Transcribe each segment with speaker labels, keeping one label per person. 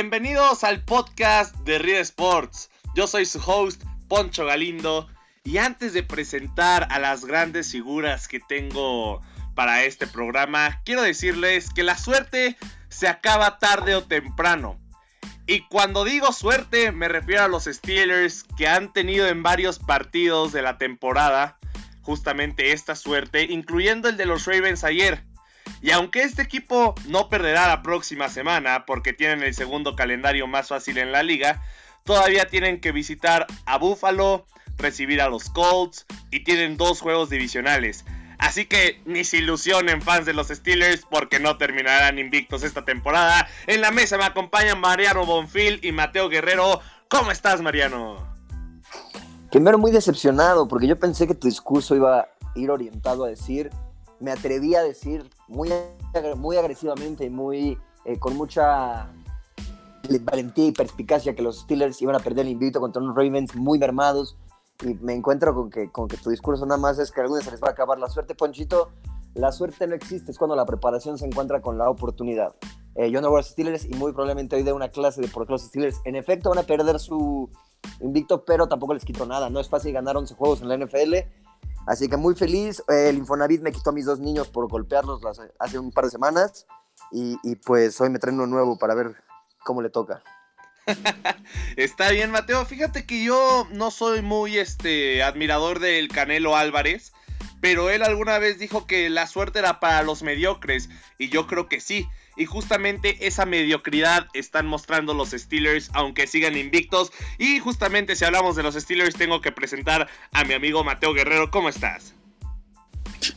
Speaker 1: Bienvenidos al podcast de Real Sports. Yo soy su host, Poncho Galindo. Y antes de presentar a las grandes figuras que tengo para este programa, quiero decirles que la suerte se acaba tarde o temprano. Y cuando digo suerte, me refiero a los Steelers que han tenido en varios partidos de la temporada justamente esta suerte, incluyendo el de los Ravens ayer. Y aunque este equipo no perderá la próxima semana porque tienen el segundo calendario más fácil en la liga, todavía tienen que visitar a Buffalo, recibir a los Colts y tienen dos juegos divisionales. Así que ni se ilusionen fans de los Steelers porque no terminarán invictos esta temporada. En la mesa me acompañan Mariano Bonfil y Mateo Guerrero. ¿Cómo estás, Mariano?
Speaker 2: Primero muy decepcionado porque yo pensé que tu discurso iba a ir orientado a decir me atreví a decir muy, muy agresivamente y muy, eh, con mucha valentía y perspicacia que los Steelers iban a perder el invito contra unos Ravens muy mermados y me encuentro con que, con que tu discurso nada más es que a algunos se les va a acabar la suerte, Ponchito. La suerte no existe, es cuando la preparación se encuentra con la oportunidad. Eh, yo no voy a los Steelers y muy probablemente hoy de una clase de por qué los Steelers en efecto van a perder su invicto, pero tampoco les quito nada. No es fácil ganar 11 juegos en la NFL Así que muy feliz. El Infonavit me quitó a mis dos niños por golpearlos hace un par de semanas. Y, pues hoy me traen uno nuevo para ver cómo le toca.
Speaker 1: Está bien, Mateo. Fíjate que yo no soy muy este admirador del Canelo Álvarez, pero él alguna vez dijo que la suerte era para los mediocres y yo creo que sí. Y justamente esa mediocridad están mostrando los Steelers, aunque sigan invictos. Y justamente si hablamos de los Steelers, tengo que presentar a mi amigo Mateo Guerrero. ¿Cómo estás?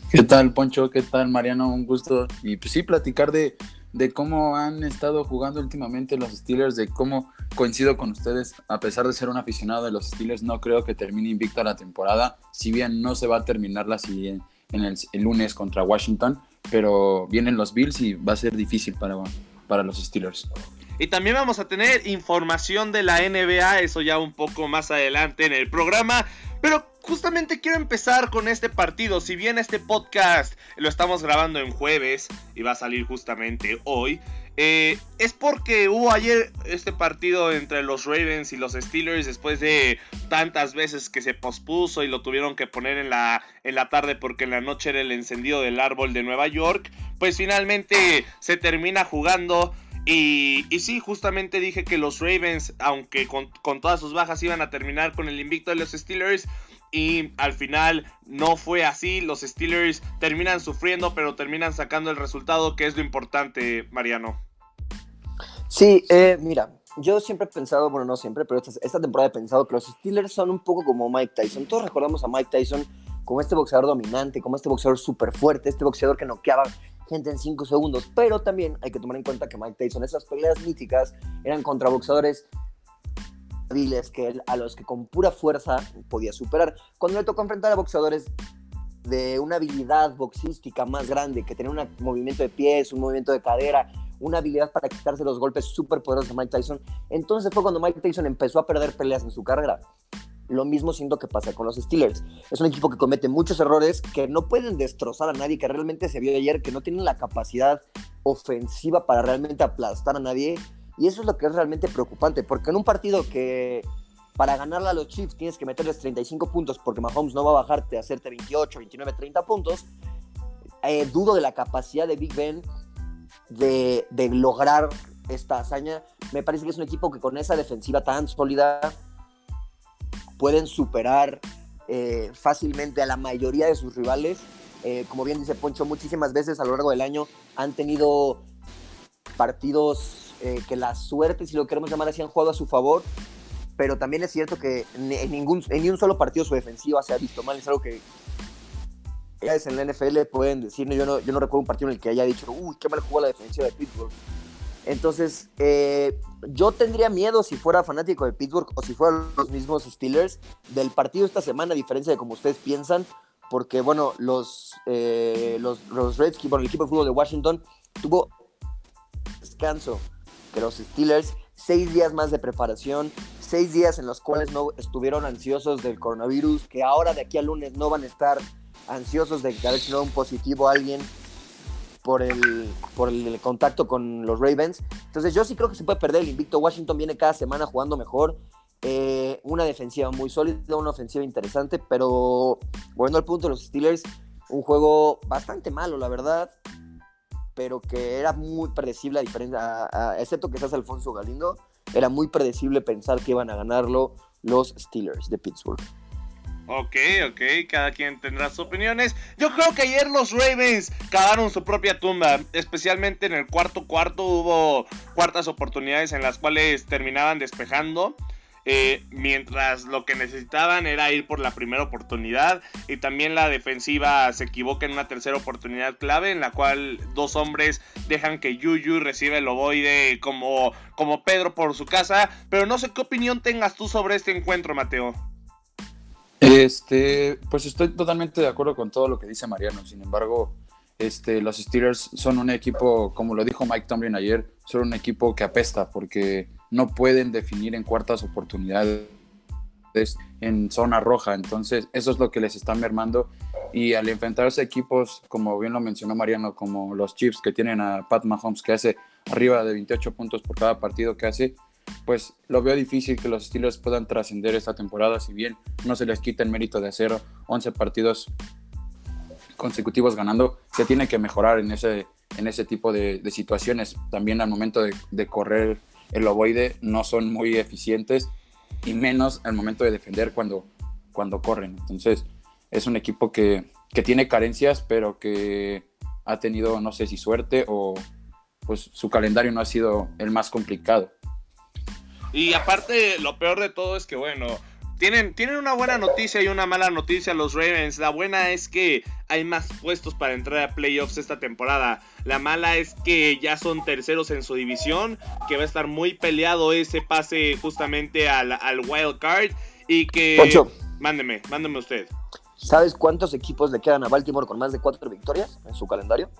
Speaker 3: ¿Qué tal, Poncho? ¿Qué tal, Mariano? Un gusto. Y pues sí, platicar de, de cómo han estado jugando últimamente los Steelers, de cómo coincido con ustedes, a pesar de ser un aficionado de los Steelers, no creo que termine invicto la temporada, si bien no se va a terminar la siguiente en el, lunes contra Washington, pero vienen los Bills y va a ser difícil para, para los Steelers.
Speaker 1: Y también vamos a tener información de la NBA, eso ya un poco más adelante en el programa. Pero justamente quiero empezar con este partido. Si bien este podcast lo estamos grabando en jueves y va a salir justamente hoy, eh, es porque hubo ayer este partido entre los Ravens y los Steelers después de tantas veces que se pospuso y lo tuvieron que poner en la, en la tarde porque en la noche era el encendido del árbol de Nueva York. Pues finalmente se termina jugando. Y, sí, justamente dije que los Ravens, aunque con, todas sus bajas iban a terminar con el invicto de los Steelers, y al final no fue así. Los Steelers terminan sufriendo, pero terminan sacando el resultado, que es lo importante, Mariano.
Speaker 2: Sí, eh, mira, yo siempre he pensado, bueno, no siempre, pero esta, temporada he pensado que los Steelers son un poco como Mike Tyson. Todos recordamos a Mike Tyson como este boxeador dominante, como este boxeador súper fuerte, este boxeador que noqueaba gente en 5 segundos. Pero también hay que tomar en cuenta que Mike Tyson, esas peleas míticas, eran contra boxeadores que a los que con pura fuerza podía superar. Cuando le tocó enfrentar a boxeadores de una habilidad boxística más grande, que tenía un movimiento de pies, un movimiento de cadera, una habilidad para quitarse los golpes súper poderosos de Mike Tyson, entonces fue cuando Mike Tyson empezó a perder peleas en su carrera. Lo mismo siento que pasa con los Steelers. Es un equipo que comete muchos errores, que no pueden destrozar a nadie, que realmente se vio ayer, que no tienen la capacidad ofensiva para realmente aplastar a nadie y eso es lo que es realmente preocupante, porque en un partido que para ganarle a los Chiefs tienes que meterles 35 puntos porque Mahomes no va a bajarte a hacerte 28, 29, 30 puntos, eh, dudo de la capacidad de Big Ben de, de, lograr esta hazaña. Me parece que es un equipo que con esa defensiva tan sólida pueden superar eh, fácilmente a la mayoría de sus rivales. Eh, como bien dice Poncho, muchísimas veces a lo largo del año han tenido partidos eh, que la suerte, si lo queremos llamar así, han jugado a su favor, pero también es cierto que en, ningún, en ni un solo partido su defensiva se ha visto mal, es algo que en la NFL pueden decir, yo no, yo no recuerdo un partido en el que haya dicho, uy, qué mal jugó la defensiva de Pittsburgh. Entonces, eh, yo tendría miedo si fuera fanático de Pittsburgh o si fueran los mismos Steelers del partido esta semana, a diferencia de como ustedes piensan, porque, bueno, los, eh, los, Redskins, bueno, el equipo de fútbol de Washington tuvo descanso que los Steelers, seis días más de preparación, seis días en los cuales no estuvieron ansiosos del coronavirus, que ahora de aquí al lunes no van a estar ansiosos de que a ver si no un positivo a alguien. Por el, por el contacto con los Ravens. Entonces yo sí creo que se puede perder el invicto. Washington viene cada semana jugando mejor. Eh, una defensiva muy sólida, una ofensiva interesante, pero bueno, al punto los Steelers, un juego bastante malo, la verdad, pero que era muy predecible, a diferencia, excepto que seas Alfonso Galindo, era muy predecible pensar que iban a ganarlo los Steelers de Pittsburgh.
Speaker 1: Ok, ok, cada quien tendrá sus opiniones. Yo creo que ayer los Ravens cavaron su propia tumba, especialmente en el cuarto cuarto hubo cuartas oportunidades en las cuales terminaban despejando. Eh, mientras lo que necesitaban era ir por la primera oportunidad y también la defensiva se equivoca en una tercera oportunidad clave en la cual dos hombres dejan que Yuyu reciba el ovoide como, como Pedro por su casa, pero no sé qué opinión tengas tú sobre este encuentro, Mateo.
Speaker 3: Este, pues estoy totalmente de acuerdo con todo lo que dice Mariano. Sin embargo, este, los Steelers son un equipo, como lo dijo Mike Tomlin ayer, son un equipo que apesta porque no pueden definir en cuartas oportunidades en zona roja. Entonces, eso es lo que les está mermando. Y al enfrentarse a equipos, como bien lo mencionó Mariano, como los Chiefs que tienen a Pat Mahomes, que hace arriba de 28 puntos por cada partido que hace, pues lo veo difícil que los Steelers puedan trascender esta temporada, si bien no se les quita el mérito de hacer 11 partidos consecutivos ganando, se tiene que mejorar en ese, en ese tipo de, situaciones. También al momento de, correr el ovoide no son muy eficientes y menos al momento de defender cuando, cuando corren. Entonces es un equipo que, que tiene carencias, pero que ha tenido, no sé si suerte o pues su calendario no ha sido el más complicado.
Speaker 1: Y aparte, lo peor de todo es que, bueno, tienen, tienen una buena noticia y una mala noticia los Ravens. La buena es que hay más puestos para entrar a playoffs esta temporada. La mala es que ya son terceros en su división, que va a estar muy peleado ese pase justamente al, al wild card y que...
Speaker 2: Poncho.
Speaker 1: Mándeme, mándeme usted.
Speaker 2: ¿Sabes cuántos equipos le quedan a Baltimore con más de cuatro victorias en su calendario?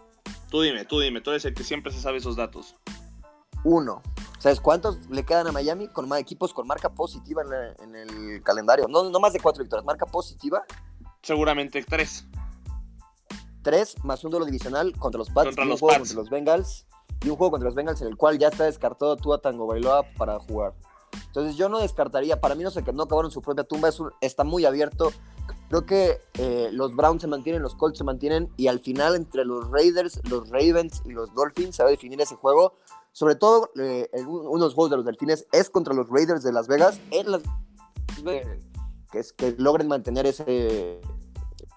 Speaker 1: Tú dime, tú dime, tú eres el que siempre se sabe esos datos.
Speaker 2: Uno. ¿Sabes cuántos le quedan a Miami con más equipos con marca positiva en, el calendario? No, no más de cuatro victorias, marca positiva.
Speaker 1: Seguramente tres.
Speaker 2: Tres más un duelo divisional contra los Pats, un juego contra los Bengals y un juego contra los Bengals en el cual ya está descartado Tua Tango Bailoa para jugar. Entonces yo no descartaría, para mí no sé que no acabaron su propia tumba, está muy abierto. Creo que eh, los Browns se mantienen, los Colts se mantienen y al final entre los Raiders, los Ravens y los Dolphins se va a definir ese juego sobre todo, eh, uno de los juegos de los Delfines es contra los Raiders de Las Vegas, en Las que, es, que logren mantener ese,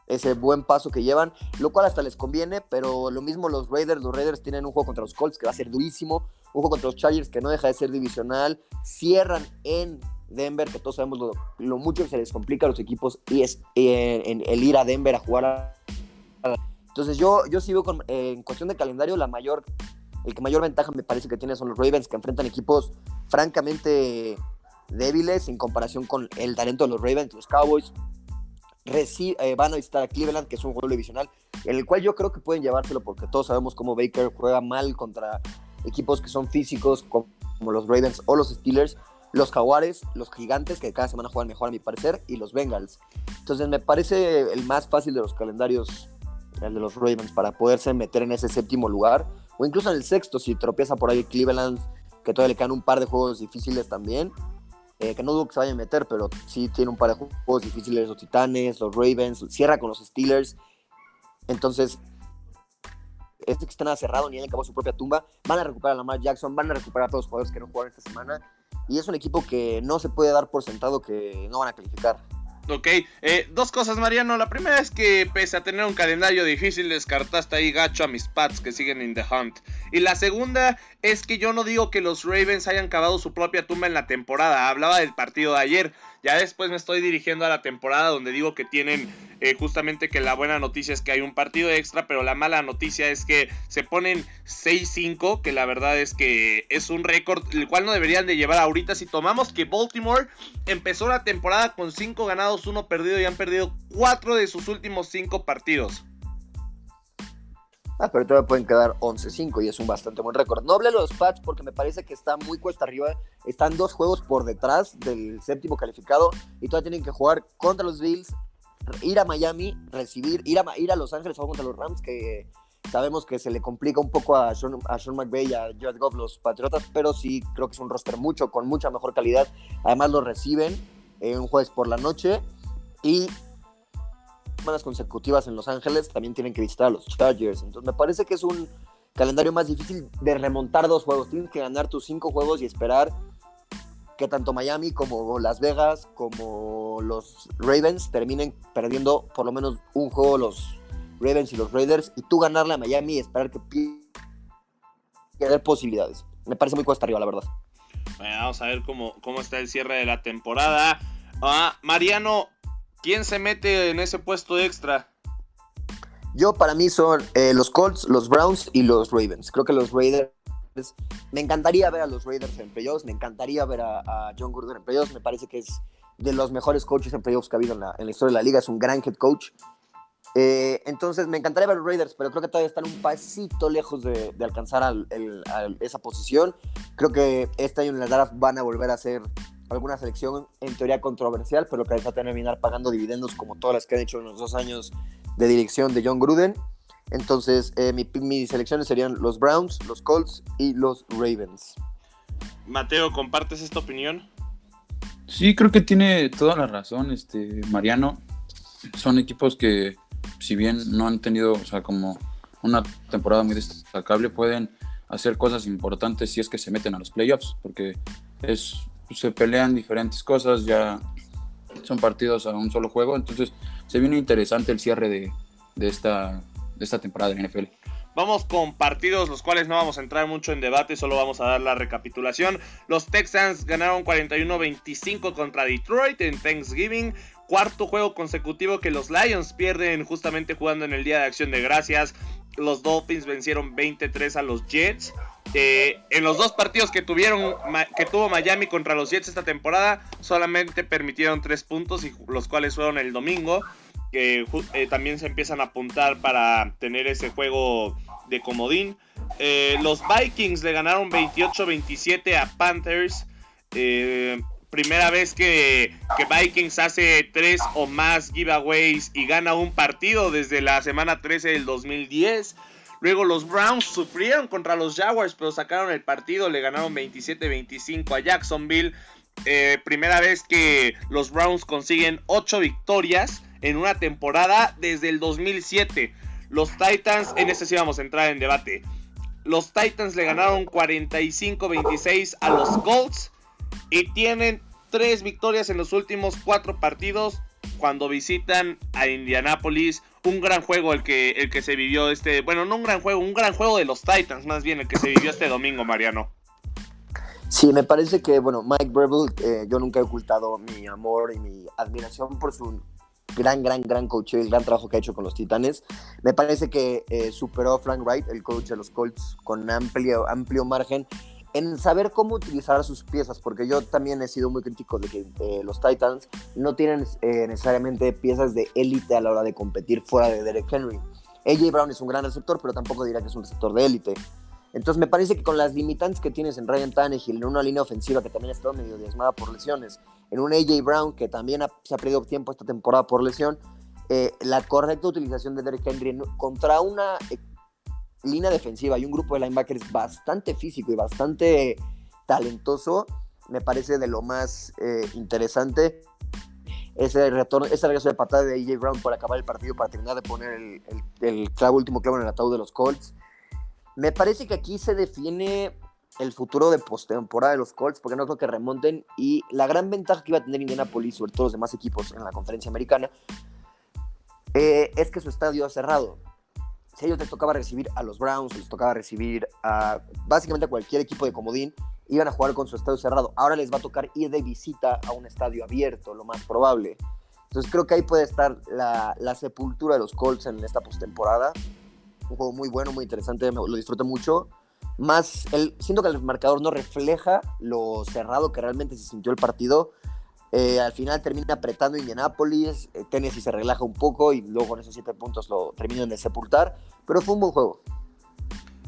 Speaker 2: ese buen paso que llevan, lo cual hasta les conviene, pero lo mismo los Raiders, los Raiders tienen un juego contra los Colts que va a ser durísimo, un juego contra los Chargers que no deja de ser divisional, cierran en Denver, que todos sabemos lo, mucho que se les complica a los equipos y es en, el ir a Denver a jugar. Entonces yo, yo sigo con, en cuestión de calendario la mayor el que mayor ventaja me parece que tiene son los Ravens, que enfrentan equipos francamente débiles en comparación con el talento de los Ravens. Los Cowboys eh, van a visitar a Cleveland, que es un juego divisional, en el cual yo creo que pueden llevárselo porque todos sabemos cómo Baker juega mal contra equipos que son físicos como los Ravens o los Steelers, los Jaguares, los Gigantes, que cada semana juegan mejor a mi parecer, y los Bengals. Entonces me parece el más fácil de los calendarios, el de los Ravens, para poderse meter en ese séptimo lugar o incluso en el sexto, si tropieza por ahí Cleveland, que todavía le quedan un par de juegos difíciles también, eh, que no dudo que se vaya a meter, pero sí tiene un par de juegos difíciles, los Titanes, los Ravens, cierra con los Steelers, entonces, este que está nada cerrado, ni él acabó su propia tumba, van a recuperar a Lamar Jackson, van a recuperar a todos los jugadores que no jugaron esta semana, y es un equipo que no se puede dar por sentado que no van a calificar.
Speaker 1: Ok, eh, dos cosas, Mariano. La primera es que, pese a tener un calendario difícil, descartaste ahí gacho a mis Pats que siguen in the hunt. Y la segunda es que yo no digo que los Ravens hayan cavado su propia tumba en la temporada. Hablaba del partido de ayer. Ya después me estoy dirigiendo a la temporada donde digo que tienen eh, justamente que la buena noticia es que hay un partido extra, pero la mala noticia es que se ponen 6-5, que la verdad es que es un récord, el cual no deberían de llevar ahorita. Si tomamos que Baltimore empezó la temporada con 5 ganados, 1 perdido y han perdido 4 de sus últimos 5 partidos.
Speaker 2: Ah, pero todavía pueden quedar 11-5 y es un bastante buen récord. No hable de los Pats porque me parece que está muy cuesta arriba. Están dos juegos por detrás del séptimo calificado y todavía tienen que jugar contra los Bills, ir a Miami, recibir, ir a, ir a Los Ángeles contra los Rams, que, Sabemos que se le complica un poco a Sean, a Sean McVay y a Jared Goff los Patriotas, pero sí creo que es un roster mucho, con mucha mejor calidad. Además lo reciben en un jueves por la noche y semanas consecutivas en Los Ángeles también tienen que visitar a los Chargers. Entonces me parece que es un calendario más difícil de remontar dos juegos. Tienes que ganar tus cinco juegos y esperar que tanto Miami como Las Vegas como los Ravens terminen perdiendo por lo menos un juego los Ravens y los Raiders y tú ganarle a Miami y esperar que pierda posibilidades. Me parece muy cuesta arriba, la verdad.
Speaker 1: Bueno, vamos a ver cómo, cómo está el cierre de la temporada. Ah, Mariano, ¿quién se mete en ese puesto extra?
Speaker 2: Yo, para mí, son eh, los Colts, los Browns y los Ravens. Creo que los Raiders. Me encantaría ver a los Raiders en playoffs. Me encantaría ver a, John Gruden en playoffs. Me parece que es de los mejores coaches en playoffs que ha habido en la, en la historia de la liga. Es un gran head coach. Eh, entonces, me encantaría ver a los Raiders, pero creo que todavía están un pasito lejos de, alcanzar esa posición. Creo que este año en la draft van a volver a hacer alguna selección en teoría controversial, pero que va a terminar pagando dividendos como todas las que han hecho en los dos años de dirección de John Gruden. Entonces, eh, mis selecciones serían los Browns, los Colts y los Ravens.
Speaker 1: Mateo, ¿compartes esta opinión?
Speaker 3: Sí, creo que tiene toda la razón, este Mariano. Son equipos que si bien no han tenido, o sea, como una temporada muy destacable, pueden hacer cosas importantes si es que se meten a los playoffs, porque es, se pelean diferentes cosas, ya son partidos a un solo juego, entonces se viene interesante el cierre de, de esta, de esta temporada de NFL.
Speaker 1: Vamos con partidos los cuales no vamos a entrar mucho en debate, solo vamos a dar la recapitulación. Los Texans ganaron 41-25 contra Detroit en Thanksgiving cuarto juego consecutivo que los Lions pierden justamente jugando en el Día de Acción de Gracias. Los Dolphins vencieron 23 a los Jets. Eh, en los dos partidos que tuvieron que tuvo Miami contra los Jets esta temporada, solamente permitieron tres puntos, y los cuales fueron el domingo. Que eh, también se empiezan a apuntar para tener ese juego de comodín. Eh, los Vikings le ganaron 28-27 a Panthers primera vez que, Vikings hace tres o más giveaways y gana un partido desde la semana 13 del 2010. Luego los Browns sufrieron contra los Jaguars, pero sacaron el partido, le ganaron 27-25 a Jacksonville. Eh, primera vez que los Browns consiguen 8 victorias en una temporada desde el 2007. Los Titans, en este sí vamos a entrar en debate. Los Titans le ganaron 45-26 a los Colts y tienen tres victorias en los últimos cuatro partidos cuando visitan a Indianapolis. Un gran juego el que, el que se vivió este, bueno, no un gran juego, un gran juego de los Titans, más bien el que se vivió este domingo, Mariano.
Speaker 2: Sí, me parece que, bueno, Mike Breville, eh, yo nunca he ocultado mi amor y mi admiración por su gran, gran, gran coach el gran trabajo que ha hecho con los Titanes. Me parece que eh, superó a Frank Wright, el coach de los Colts, con amplio, amplio margen en saber cómo utilizar sus piezas, porque yo también he sido muy crítico de que eh, los Titans no tienen eh, necesariamente piezas de élite a la hora de competir fuera de Derek Henry. AJ Brown es un gran receptor, pero tampoco diría que es un receptor de élite. Entonces me parece que con las limitantes que tienes en Ryan Tannehill, en una línea ofensiva que también ha estado medio diezmada por lesiones, en un AJ Brown que también se ha perdido tiempo esta temporada por lesión, eh, la correcta utilización de Derek Henry contra una línea defensiva y un grupo de linebackers bastante físico y bastante talentoso, me parece de lo más eh, interesante. Ese retorno, ese regreso de patada de AJ Brown por acabar el partido, para terminar de poner el, el, clavo, último clavo en el ataúd de los Colts. Me parece que aquí se define el futuro de postemporada de los Colts, porque no creo que remonten. Y la gran ventaja que iba a tener Indianapolis, sobre todo los demás equipos en la conferencia americana, eh, es que su estadio ha cerrado si a ellos les tocaba recibir a los Browns, les tocaba recibir a básicamente a cualquier equipo de comodín, iban a jugar con su estadio cerrado. Ahora les va a tocar ir de visita a un estadio abierto, lo más probable. Entonces creo que ahí puede estar la, sepultura de los Colts en esta postemporada. Un juego muy bueno, muy interesante, lo disfruto mucho. Más, el, siento que el marcador no refleja lo cerrado que realmente se sintió el partido. Eh, al final termina apretando Indianapolis, eh, Tennessee se relaja un poco y luego con esos siete puntos lo terminan de sepultar, pero fue un buen juego.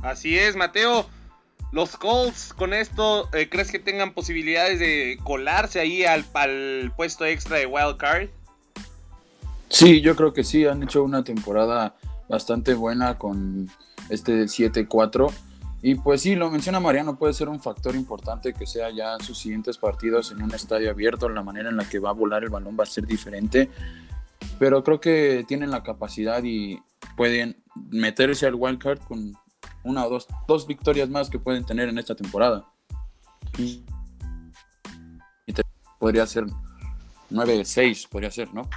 Speaker 1: Así es, Mateo. Los Colts con esto, eh, ¿crees que tengan posibilidades de colarse ahí al, al, puesto extra de Wild Card?
Speaker 3: Sí, yo creo que sí, han hecho una temporada bastante buena con este 7-4. Y pues sí, lo menciona Mariano, puede ser un factor importante que sea ya sus siguientes partidos en un estadio abierto, la manera en la que va a volar el balón va a ser diferente. Pero creo que tienen la capacidad y pueden meterse al wildcard con una o dos, dos victorias más que pueden tener en esta temporada. Y, podría ser 9-6, podría ser, ¿no?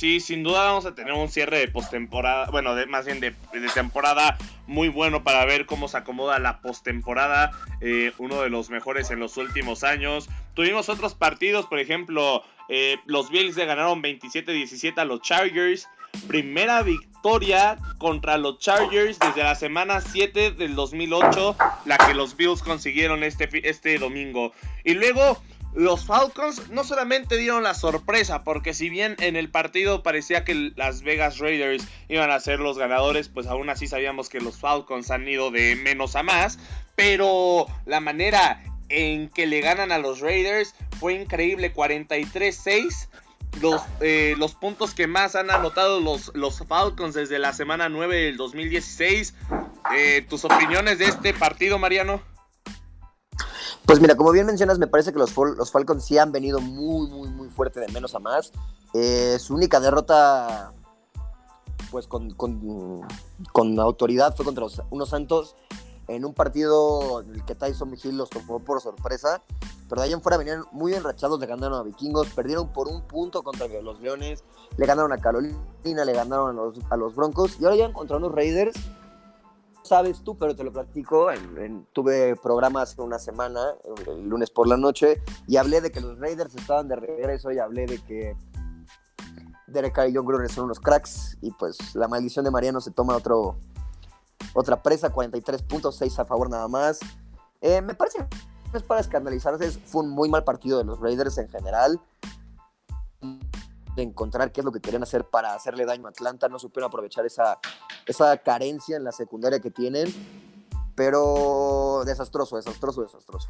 Speaker 1: Sí, sin duda vamos a tener un cierre de postemporada, bueno, de, más bien de, temporada muy bueno para ver cómo se acomoda la postemporada, eh, uno de los mejores en los últimos años. Tuvimos otros partidos, por ejemplo, eh, los Bills le ganaron 27-17 a los Chargers. Primera victoria contra los Chargers desde la semana 7 del 2008, la que los Bills consiguieron este, este domingo. Y luego los Falcons no solamente dieron la sorpresa, porque si bien en el partido parecía que las Vegas Raiders iban a ser los ganadores, pues aún así sabíamos que los Falcons han ido de menos a más, pero la manera en que le ganan a los Raiders fue increíble, 43-6. Los, eh, los, puntos que más han anotado los, los Falcons desde la semana 9 del 2016. Eh, ¿Tus opiniones de este partido, Mariano?
Speaker 2: Pues mira, como bien mencionas, me parece que los, los Falcons sí han venido muy, muy, muy fuerte de menos a más. Eh, su única derrota, pues con, con, autoridad, fue contra unos Santos en un partido en el que Tyson Hill los tomó por sorpresa. Pero de ahí en fuera venían muy enrachados, le ganaron a Vikingos, perdieron por un punto contra los Leones, le ganaron a Carolina, le ganaron a los, a los Broncos y ahora ya contra unos Raiders sabes tú, pero te lo platico. tuve programas hace una semana, el lunes por la noche, y hablé de que los Raiders estaban de regreso y hablé de que Derek Carr y John Gruden son unos cracks. Y pues la maldición de Mariano se toma otro, otra presa, 43 puntos, 6 a favor nada más. Eh, me parece que es para escandalizarse, fue un muy mal partido de los Raiders en general de encontrar qué es lo que querían hacer para hacerle daño a Atlanta. No supieron aprovechar esa, esa carencia en la secundaria que tienen. Pero desastroso, desastroso, desastroso.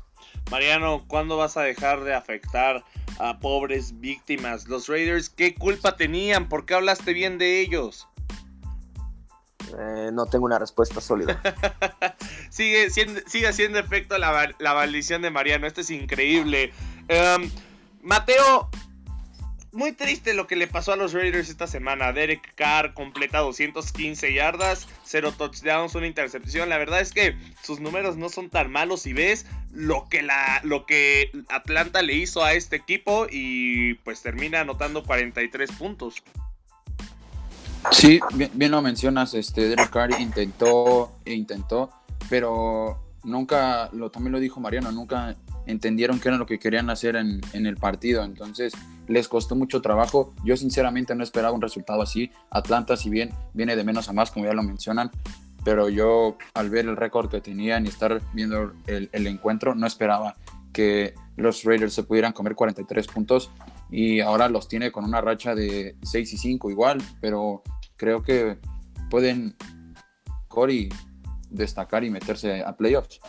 Speaker 1: Mariano, ¿cuándo vas a dejar de afectar a pobres víctimas? Los Raiders, ¿qué culpa tenían? ¿Por qué hablaste bien de ellos?
Speaker 2: Eh, no tengo una respuesta sólida.
Speaker 1: sigue, siendo, sigue haciendo efecto la, maldición de Mariano. Esto es increíble. Em, Mateo, muy triste lo que le pasó a los Raiders esta semana. Derek Carr completa 215 yardas, 0 touchdowns, una intercepción. La verdad es que sus números no son tan malos si ves lo que, la, lo que Atlanta le hizo a este equipo y pues termina anotando 43 puntos.
Speaker 3: Sí, bien, lo mencionas, este Derek Carr intentó e intentó, pero nunca, lo, también lo dijo Mariano, nunca entendieron qué era lo que querían hacer en, en el partido. Entonces, les costó mucho trabajo. Yo sinceramente no esperaba un resultado así. Atlanta, si bien viene de menos a más, como ya lo mencionan, pero yo al ver el récord que tenían y estar viendo el, encuentro, no esperaba que los Raiders se pudieran comer 43 puntos y ahora los tiene con una racha de 6 y 5 igual, pero creo que pueden Cory destacar y meterse a playoffs.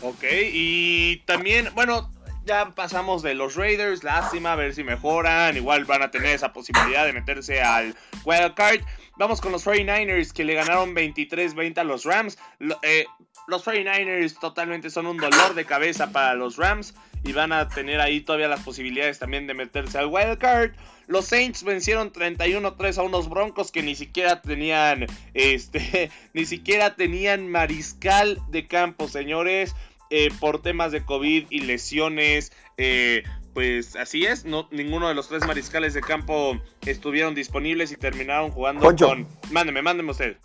Speaker 1: Ok, y también, bueno, ya pasamos de los Raiders, lástima, a ver si mejoran. Igual van a tener esa posibilidad de meterse al wild card. Vamos con los 49ers que le ganaron 23-20 a los Rams. Eh, los 49ers totalmente son un dolor de cabeza para los Rams y van a tener ahí todavía las posibilidades también de meterse al wild card. Los Saints vencieron 31-3 a unos Broncos que ni siquiera tenían este ni siquiera tenían mariscal de campo, señores. Eh, por temas de COVID y lesiones. Eh, pues así es, no, ninguno de los tres mariscales de campo estuvieron disponibles y terminaron jugando con... Mándeme, mándeme usted.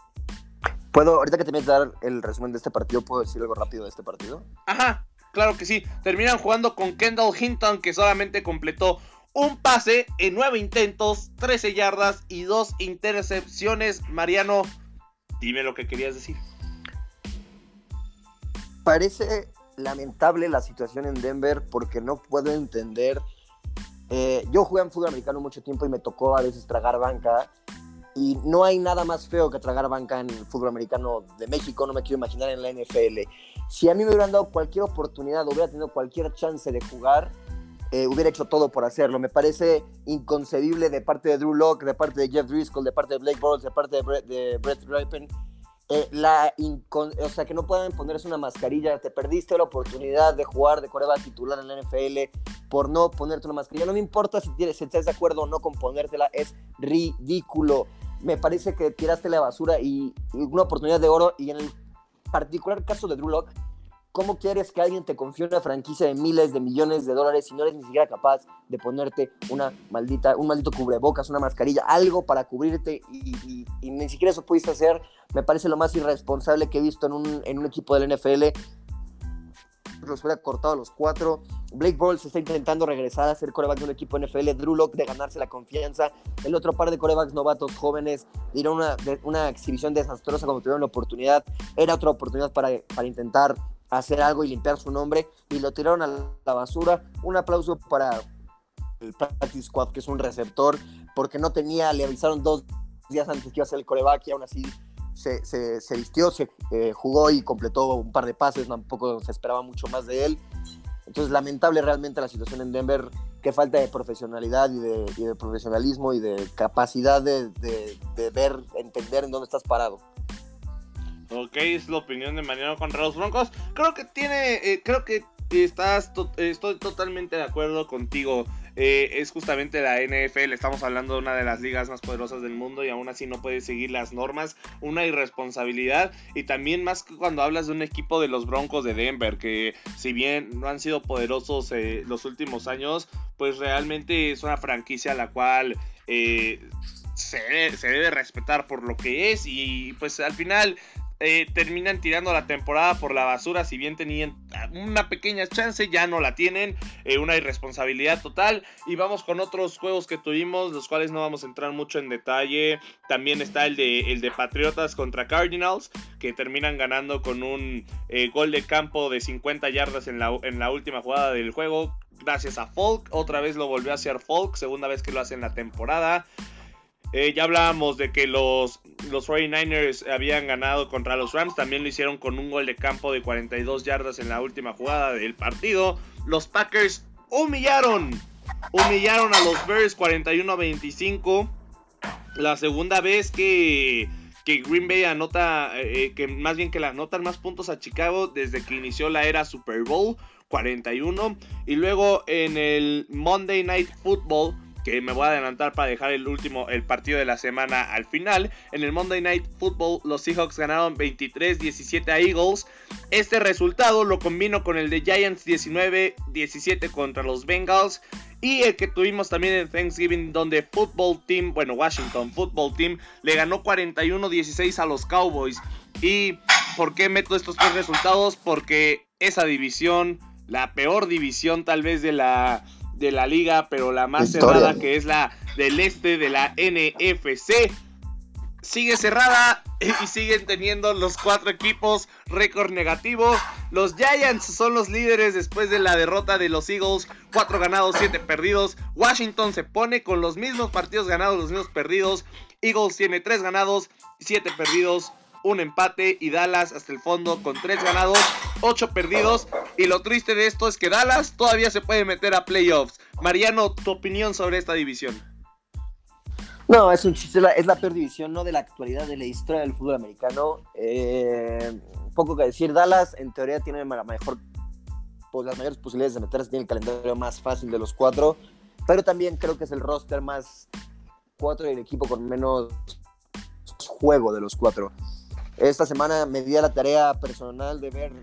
Speaker 2: ¿Puedo, ahorita que te voy a dar el resumen de este partido, ¿puedo decir algo rápido de este partido?
Speaker 1: Ajá, claro que sí. Terminan jugando con Kendall Hinton, que solamente completó un pase en nueve intentos, 13 yardas y dos intercepciones. Mariano, dime lo que querías decir
Speaker 2: parece lamentable la situación en Denver porque no puedo entender. Eh, yo jugué en fútbol americano mucho tiempo y me tocó a veces tragar banca. Y no hay nada más feo que tragar banca en el fútbol americano de México, no me quiero imaginar en la NFL. Si a mí me hubieran dado cualquier oportunidad, hubiera tenido cualquier chance de jugar, eh, hubiera hecho todo por hacerlo. Me parece inconcebible de parte de Drew Locke, de parte de Jeff Driscoll, de parte de Blake Bortles, de parte de Brett, de Brett Ripen, eh, la o sea, que no puedan ponerse una mascarilla. Te perdiste la oportunidad de jugar de coreback titular en la NFL por no ponerte una mascarilla. No me importa si, estás de acuerdo o no con ponértela, es ridículo. Me parece que tiraste la basura y, y una oportunidad de oro. Y en el particular caso de Drew Locke, ¿Cómo quieres que alguien te confíe una franquicia de miles de millones de dólares si no eres ni siquiera capaz de ponerte una maldita, un maldito cubrebocas, una mascarilla, algo para cubrirte y, ni siquiera eso pudiste hacer? Me parece lo más irresponsable que he visto en un, en un equipo del NFL. Los hubiera cortado a los cuatro. Blake Bortles está intentando regresar a ser coreback de un equipo NFL. Drew Locke de ganarse la confianza. El otro par de corebacks novatos jóvenes dieron una, una exhibición desastrosa cuando tuvieron la oportunidad. Era otra oportunidad para, para intentar hacer algo y limpiar su nombre y lo tiraron a la basura. Un aplauso para el Practice Squad, que es un receptor, porque no tenía, le avisaron dos días antes que iba a ser el coreback y aún así se, se, vistió, se eh, jugó y completó un par de pases, tampoco se esperaba mucho más de él. Entonces, lamentable realmente la situación en Denver, que falta de profesionalidad y de, y de profesionalismo y de capacidad de, de, de ver, entender en dónde estás parado.
Speaker 1: Ok, es la opinión de Mariano contra los Broncos. Creo que tiene, eh, creo que estás, estoy totalmente de acuerdo contigo. Eh, es justamente la NFL, estamos hablando de una de las ligas más poderosas del mundo y aún así no puede seguir las normas, una irresponsabilidad y también más que cuando hablas de un equipo de los Broncos de Denver, que si bien no han sido poderosos eh, los últimos años, pues realmente es una franquicia a la cual se debe respetar por lo que es y pues al final eh, terminan tirando la temporada por la basura. Si bien tenían una pequeña chance, ya no la tienen. Eh, una irresponsabilidad total. Y vamos con otros juegos que tuvimos, los cuales no vamos a entrar mucho en detalle. También está el de, el de Patriotas contra Cardinals, que terminan ganando con un eh, gol de campo de 50 yardas en la, en la última jugada del juego. Gracias a Folk, otra vez lo volvió a hacer Folk, segunda vez que lo hace en la temporada. Eh, ya hablábamos de que los, los 49ers habían ganado contra los Rams. También lo hicieron con un gol de campo de 42 yardas en la última jugada del partido. Los Packers humillaron. Humillaron a los Bears 41-25. La segunda vez que, que Green Bay anota, eh, que más bien que le anotan más puntos a Chicago desde que inició la era Super Bowl 41. Y luego en el Monday Night Football que me voy a adelantar para dejar el último, el partido de la semana al final. En el Monday Night Football, los Seahawks ganaron 23-17 a Eagles. Este resultado lo combino con el de Giants 19-17 contra los Bengals. Y el que tuvimos también en Thanksgiving, donde Football Team, bueno, Washington Football Team, le ganó 41-16 a los Cowboys. ¿Y por qué meto estos tres resultados? Porque esa división, la peor división tal vez de la, de la liga, pero la más cerrada que es la del este de la NFC. Sigue cerrada y siguen teniendo los cuatro equipos récord negativo. Los Giants son los líderes después de la derrota de los Eagles. Cuatro ganados, siete perdidos. Washington se pone con los mismos partidos ganados, los mismos perdidos. Eagles tiene tres ganados, siete perdidos un empate y Dallas hasta el fondo con tres ganados, ocho perdidos. Y lo triste de esto es que Dallas todavía se puede meter a playoffs. Mariano, tu opinión sobre esta división.
Speaker 2: No, es un chiste, es la peor división, no de la actualidad, de la historia del fútbol americano. Eh, poco que decir, Dallas en teoría tiene la mejor, pues, las mayores posibilidades de meterse, tiene el calendario más fácil de los cuatro, pero también creo que es el roster más cuatro y el equipo con menos juego de los cuatro. Esta semana me di a la tarea personal de ver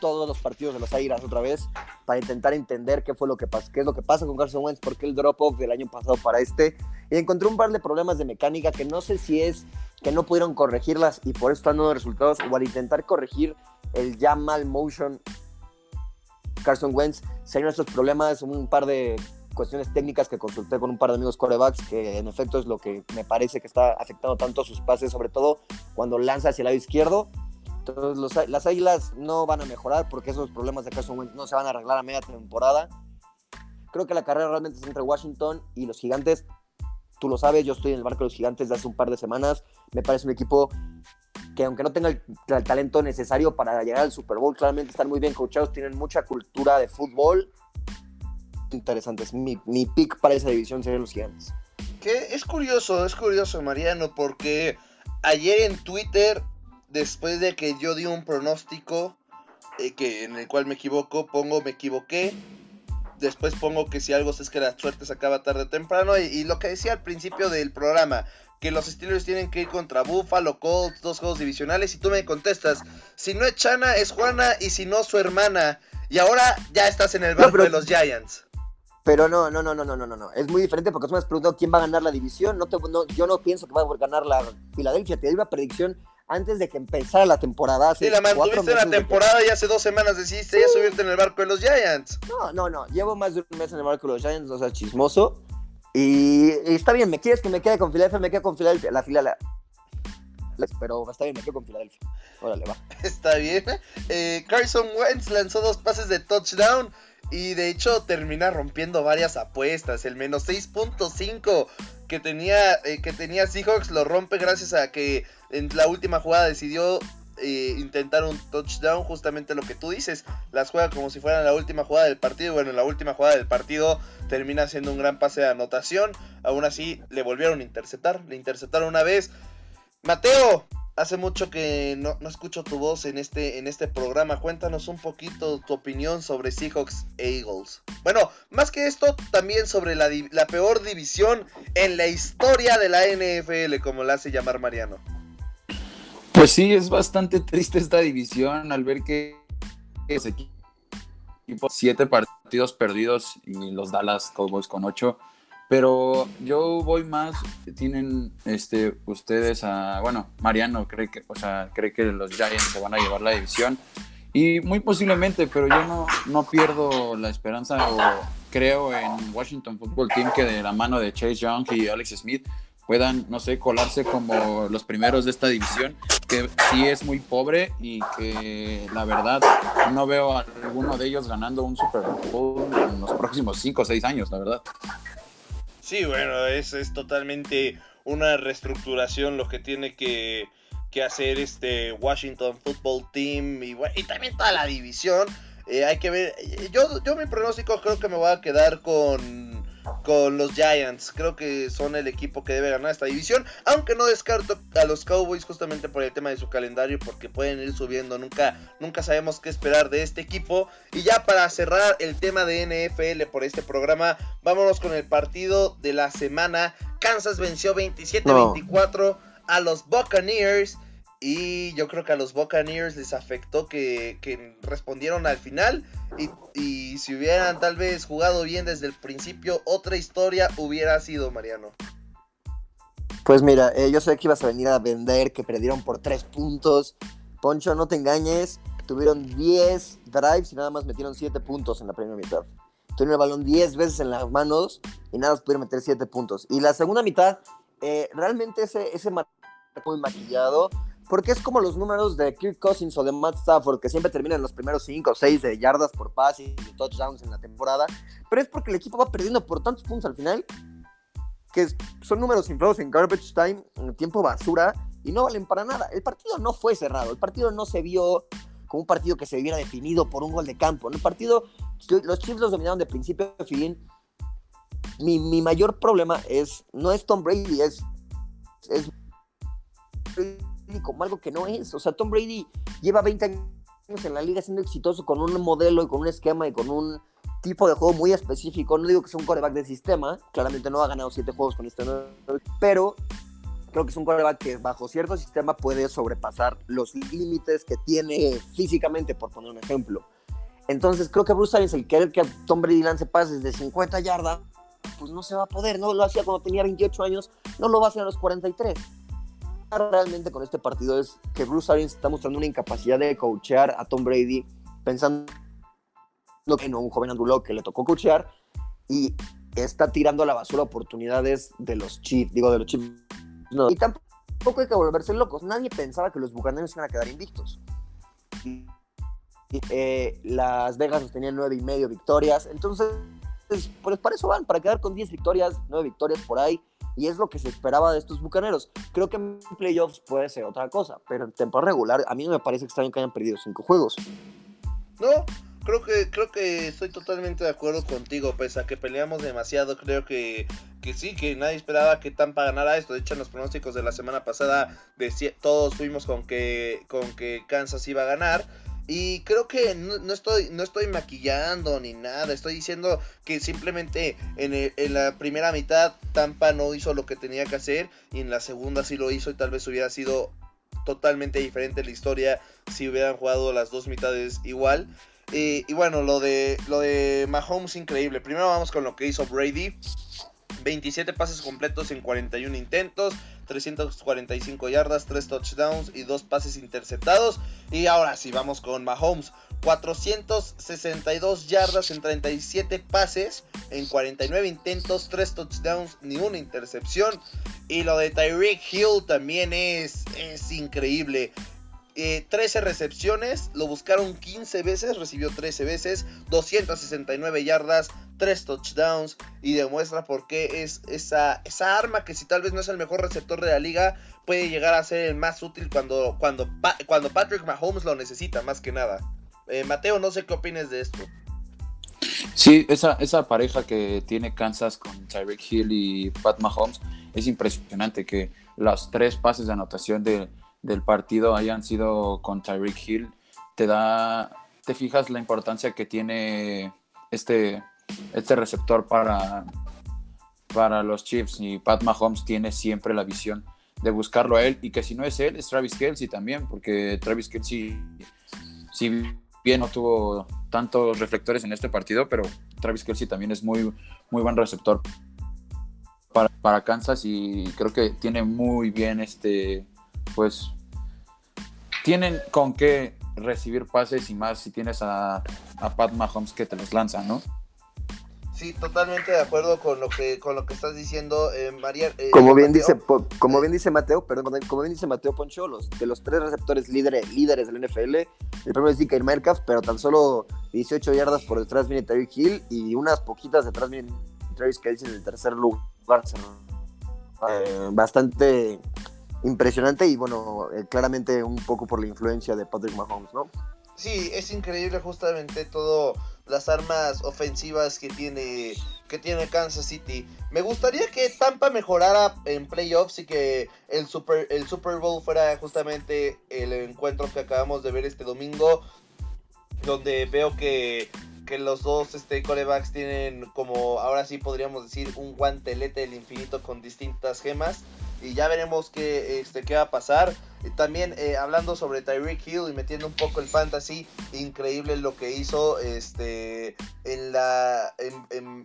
Speaker 2: todos los partidos de los Águilas otra vez para intentar entender qué fue lo que pasa, qué es lo que pasa con Carson Wentz, por qué el drop off del año pasado para este. Y encontré un par de problemas de mecánica que no sé si es que no pudieron corregirlas y por eso están dando resultados o al intentar corregir el ya mal motion Carson Wentz se estos problemas, un par de cuestiones técnicas que consulté con un par de amigos corebacks, que en efecto es lo que me parece que está afectando tanto sus pases, sobre todo cuando lanza hacia el lado izquierdo. Entonces, las águilas no van a mejorar porque esos problemas de Carson Wentz no se van a arreglar a media temporada. Creo que la carrera realmente es entre Washington y los gigantes. Tú lo sabes, yo estoy en el barco de los gigantes de hace un par de semanas. Me parece un equipo que aunque no tenga el, el, talento necesario para llegar al Super Bowl, claramente están muy bien coachados, tienen mucha cultura de fútbol interesantes. Mi, mi pick para esa división serían los gigantes.
Speaker 1: Que es curioso, es curioso, Mariano, porque ayer en Twitter, después de que yo di un pronóstico eh, que en el cual me equivoco, pongo me equivoqué. Después pongo que si algo es que la suerte se acaba tarde o temprano. Y, y, lo que decía al principio del programa, que los Steelers tienen que ir contra Buffalo, Colts, dos juegos divisionales. Y tú me contestas, si no es Chana, es Juana. Y si no, su hermana. Y ahora ya estás en el barco no, pero... de los Giants.
Speaker 2: Pero no, no, no, no, no, no, no. Es muy diferente porque tú me has preguntado quién va a ganar la división. No te, no, yo no pienso que va a ganar la Filadelfia. Te di una predicción antes de que empezara la temporada.
Speaker 1: Sí, la mantuviste en la temporada y hace dos semanas decidiste sí. ya subirte en el barco de los Giants.
Speaker 2: No, no, no. Llevo más de un mes en el barco de los Giants, o sea, chismoso. Y, y está bien, ¿me quieres que me quede con Filadelfia? Me quedo con Filadelfia. La fila Pero está bien, me quedo con Filadelfia. Órale, va.
Speaker 1: Está bien. Eh, Carson Wentz lanzó dos pases de touchdown. Y de hecho termina rompiendo varias apuestas. El menos 6.5 que tenía, eh, que tenía Seahawks lo rompe gracias a que en la última jugada decidió eh, intentar un touchdown. Justamente lo que tú dices. Las juega como si fueran la última jugada del partido. Bueno, en la última jugada del partido termina siendo un gran pase de anotación. Aún así le volvieron a interceptar. Le interceptaron una vez. Mateo, hace mucho que no, no, escucho tu voz en este, en este programa. Cuéntanos un poquito tu opinión sobre Seahawks e Eagles. Bueno, más que esto, también sobre la, la, peor división en la historia de la NFL, como la hace llamar Mariano.
Speaker 3: Pues sí, es bastante triste esta división al ver que los equipos siete partidos perdidos y los Dallas Cowboys con ocho. Pero yo voy más, tienen este, ustedes a, bueno, Mariano cree que, o sea, cree que los Giants se van a llevar la división. Y muy posiblemente, pero yo no, no pierdo la esperanza o creo en Washington Football Team que de la mano de Chase Young y Alex Smith puedan, no sé, colarse como los primeros de esta división, que sí es muy pobre y que la verdad no veo a alguno de ellos ganando un Super Bowl en los próximos 5 o 6 años, la verdad.
Speaker 1: Sí, bueno, es, es totalmente una reestructuración lo que tiene que, que hacer este Washington Football Team y, y también toda la división. Eh, hay que ver, yo, yo mi pronóstico creo que me voy a quedar con, con los Giants. Creo que son el equipo que debe ganar esta división. Aunque no descarto a los Cowboys justamente por el tema de su calendario. Porque pueden ir subiendo. Nunca, nunca sabemos qué esperar de este equipo. Y ya para cerrar el tema de NFL por este programa. Vámonos con el partido de la semana. Kansas venció 27-24 no. a los Buccaneers. Y yo creo que a los Buccaneers les afectó que, que respondieron al final. Y, y, si hubieran tal vez jugado bien desde el principio, otra historia hubiera sido, Mariano.
Speaker 2: Pues mira, eh, yo sé que ibas a venir a vender, que perdieron por 3 puntos. Poncho, no te engañes. Tuvieron 10 drives y nada más metieron 7 puntos en la primera mitad. Tuvieron el balón 10 veces en las manos y nada más pudieron meter 7 puntos. Y la segunda mitad, eh, realmente ese, ese muy maquillado porque es como los números de Kirk Cousins o de Matt Stafford, que siempre terminan en los primeros 5 o 6 de yardas por pase y de touchdowns en la temporada, pero es porque el equipo va perdiendo por tantos puntos al final, que son números inflados en garbage time, en tiempo basura, y no valen para nada. El partido no fue cerrado, el partido no se vio como un partido que se viera definido por un gol de campo. El partido, los Chiefs los dominaron de principio a fin. Mi, mi mayor problema es, no es Tom Brady, es, es como algo que no es. O sea, Tom Brady lleva 20 años en la liga siendo exitoso con un modelo y con un esquema y con un tipo de juego muy específico. No digo que sea un coreback de sistema, claramente no ha ganado 7 juegos con este pero creo que es un coreback que bajo cierto sistema puede sobrepasar los límites que tiene físicamente, por poner un ejemplo. Entonces creo que Bruce Arians, el querer que Tom Brady lance pases de 50 yardas, pues no se va a poder, no lo hacía cuando tenía 28 años, no lo va a hacer a los 43 realmente con este partido es que Bruce Arians está mostrando una incapacidad de coachear a Tom Brady, pensando en un joven Andrew que le tocó coachear y está tirando a la basura oportunidades de los Chiefs, digo, de los Chiefs. No. Y tampoco hay que volverse locos. Nadie pensaba que los Buccaneers iban a quedar invictos. Eh, las Vegas tenían nueve y medio victorias. Entonces, pues para eso van, para quedar con 10 victorias, nueve victorias por ahí y es lo que se esperaba de estos bucaneros. Creo que en playoffs puede ser otra cosa, pero en temporada regular a mí me parece extraño que hayan perdido cinco juegos.
Speaker 1: No, creo que, creo que estoy totalmente de acuerdo contigo, pese a que peleamos demasiado, creo que, que sí, que nadie esperaba que Tampa ganara esto. De hecho, en los pronósticos de la semana pasada, todos fuimos con que, con que Kansas iba a ganar. Y creo que no, estoy, no estoy maquillando ni nada. Estoy diciendo que simplemente en, en, la primera mitad Tampa no hizo lo que tenía que hacer. Y en la segunda sí lo hizo. Y tal vez hubiera sido totalmente diferente la historia si hubieran jugado las dos mitades igual. y bueno, lo de, lo de Mahomes increíble. Primero vamos con lo que hizo Brady. 27 pases completos en 41 intentos, 345 yardas, 3 touchdowns y 2 pases interceptados. Y ahora sí, vamos con Mahomes. 462 yardas en 37 pases, en 49 intentos, 3 touchdowns, ni una intercepción. Y lo de Tyreek Hill también es, es increíble. 13 eh, recepciones, lo buscaron 15 veces, recibió 13 veces, 269 yardas, 3 touchdowns y demuestra por qué es esa, esa arma que si tal vez no es el mejor receptor de la liga, puede llegar a ser el más útil cuando, cuando, cuando Patrick Mahomes lo necesita más que nada. Eh, Mateo, no sé qué opines de esto.
Speaker 3: Sí, esa, esa pareja que tiene Kansas con Tyreek Hill y Pat Mahomes es impresionante que los tres pases de anotación de del partido hayan sido con Tyreek Hill, te da, te fijas la importancia que tiene este, este receptor para, para los Chiefs y Pat Mahomes tiene siempre la visión de buscarlo a él y que si no es él es Travis Kelsey también porque Travis Kelsey si bien no tuvo tantos reflectores en este partido pero Travis Kelsey también es muy muy buen receptor para, para Kansas y creo que tiene muy bien este pues tienen con qué recibir pases y más si tienes a, Pat Mahomes que te los lanza, ¿no?
Speaker 1: Sí, totalmente de acuerdo con lo que con lo que estás diciendo, eh, María.
Speaker 2: Eh, como bien dice, como bien dice Mateo, perdón, como bien dice Mateo Poncho, los, de los tres receptores líderes, líderes del NFL, el primero es DK Metcalf, pero tan solo 18 yardas por detrás viene Terry Hill y unas poquitas detrás viene Travis Kelsey en el tercer lugar. Eh, bastante impresionante y bueno, eh, claramente un poco por la influencia de Patrick Mahomes, ¿no?
Speaker 1: Sí, es increíble justamente todo las armas ofensivas que tiene que tiene Kansas City. Me gustaría que Tampa mejorara en playoffs y que el Super el Super Bowl fuera justamente el encuentro que acabamos de ver este domingo donde veo que que los dos este, corebacks tienen como, ahora sí podríamos decir, un guantelete del infinito con distintas gemas. Y ya veremos qué, este, qué va a pasar. También eh, hablando sobre Tyreek Hill y metiendo un poco el fantasy, increíble lo que hizo. Este, en la,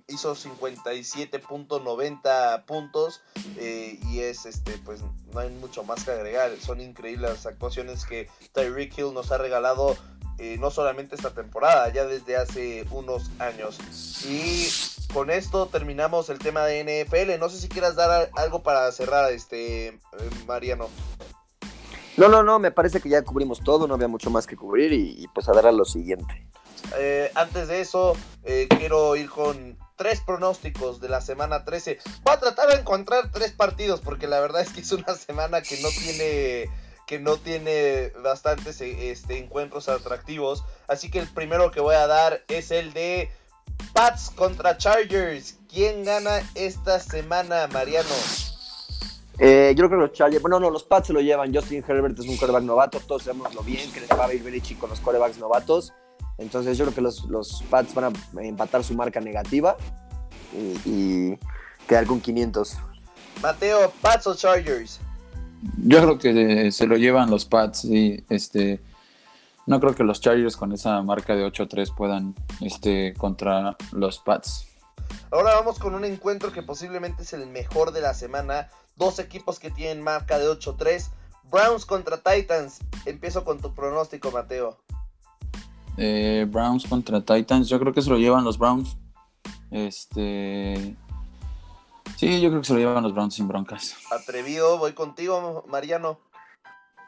Speaker 1: hizo 57.90 puntos eh, y es, este, pues no hay mucho más que agregar. Son increíbles las actuaciones que Tyreek Hill nos ha regalado eh, no solamente esta temporada, ya desde hace unos años. Y con esto terminamos el tema de NFL. No sé si quieras dar algo para cerrar, este eh, Mariano.
Speaker 2: No, no, no, me parece que ya cubrimos todo, no había mucho más que cubrir y, pues a dar a lo siguiente.
Speaker 1: Eh, antes de eso, quiero ir con tres pronósticos de la semana 13. Voy a tratar de encontrar tres partidos porque la verdad es que es una semana que no tiene que no tiene bastantes este, encuentros atractivos. Así que el primero que voy a dar es el de Pats contra Chargers. ¿Quién gana esta semana, Mariano?
Speaker 2: Eh, yo creo que los Chargers, bueno, no, los Pats se lo llevan. Justin Herbert es un coreback novato, todos sabemos lo bien que les va a ir Belichick con los corebacks novatos. Entonces yo creo que los, los Pats van a empatar su marca negativa y, y quedar con 500.
Speaker 1: Mateo, Pats o Chargers?
Speaker 3: Yo creo que se lo llevan los Pats y este no creo que los Chargers con esa marca de 8-3 puedan este contra los Pats.
Speaker 1: Ahora vamos con un encuentro que posiblemente es el mejor de la semana. Dos equipos que tienen marca de 8-3. Browns contra Titans. Empiezo con tu pronóstico, Mateo.
Speaker 3: Eh, Browns contra Titans. Yo creo que se lo llevan los Browns. Este. Sí, yo creo que se lo llevan los Browns sin broncas.
Speaker 1: Atrevido, voy contigo, Mariano.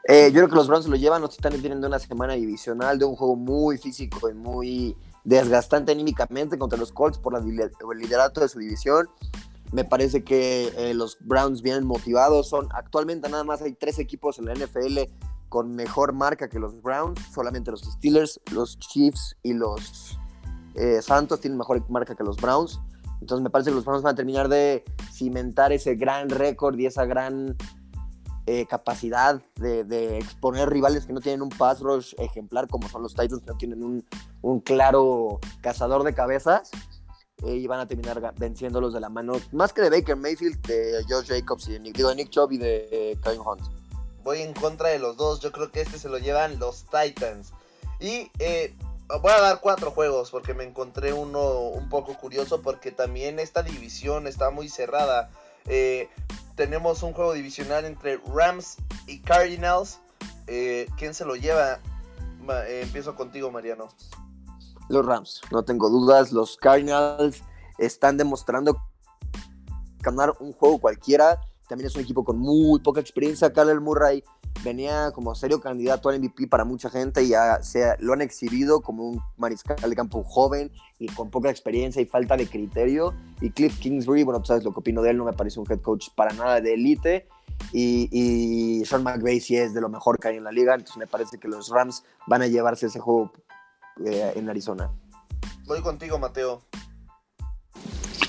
Speaker 2: Eh, yo creo que los Browns se lo llevan. Los Titanes vienen de una semana divisional, de un juego muy físico y muy desgastante anímicamente contra los Colts por el liderato de su división. Me parece que eh, los Browns vienen motivados. Son actualmente nada más hay tres equipos en la NFL con mejor marca que los Browns, solamente los Steelers, los Chiefs y los eh, Santos tienen mejor marca que los Browns. Entonces me parece que los Browns van a terminar de cimentar ese gran récord y esa gran eh, capacidad de, exponer rivales que no tienen un pass rush ejemplar como son los Titans, que no tienen un, claro cazador de cabezas. Eh, y van a terminar venciéndolos de la mano, más que de Baker Mayfield, de Josh Jacobs y de Nick, digo, de Nick Chubb y de Kevin Hunt.
Speaker 1: Voy en contra de los dos, yo creo que este se lo llevan los Titans. Y eh, voy a dar cuatro juegos porque me encontré uno un poco curioso porque también esta división está muy cerrada. Eh, tenemos un juego divisional entre Rams y Cardinals. Eh, ¿Quién se lo lleva? Eh, empiezo contigo, Mariano.
Speaker 2: Los Rams, no tengo dudas. Los Cardinals están demostrando ganar un juego cualquiera. También es un equipo con muy poca experiencia. Kyler Murray venía como serio candidato al MVP para mucha gente y ya se, lo han exhibido como un mariscal de campo joven y con poca experiencia y falta de criterio. Y Cliff Kingsbury, bueno, tú sabes lo que opino de él, no me parece un head coach para nada de élite. Y, y, Sean McVay sí es de lo mejor que hay en la liga, entonces me parece que los Rams van a llevarse ese juego eh, en Arizona.
Speaker 1: Voy contigo, Mateo.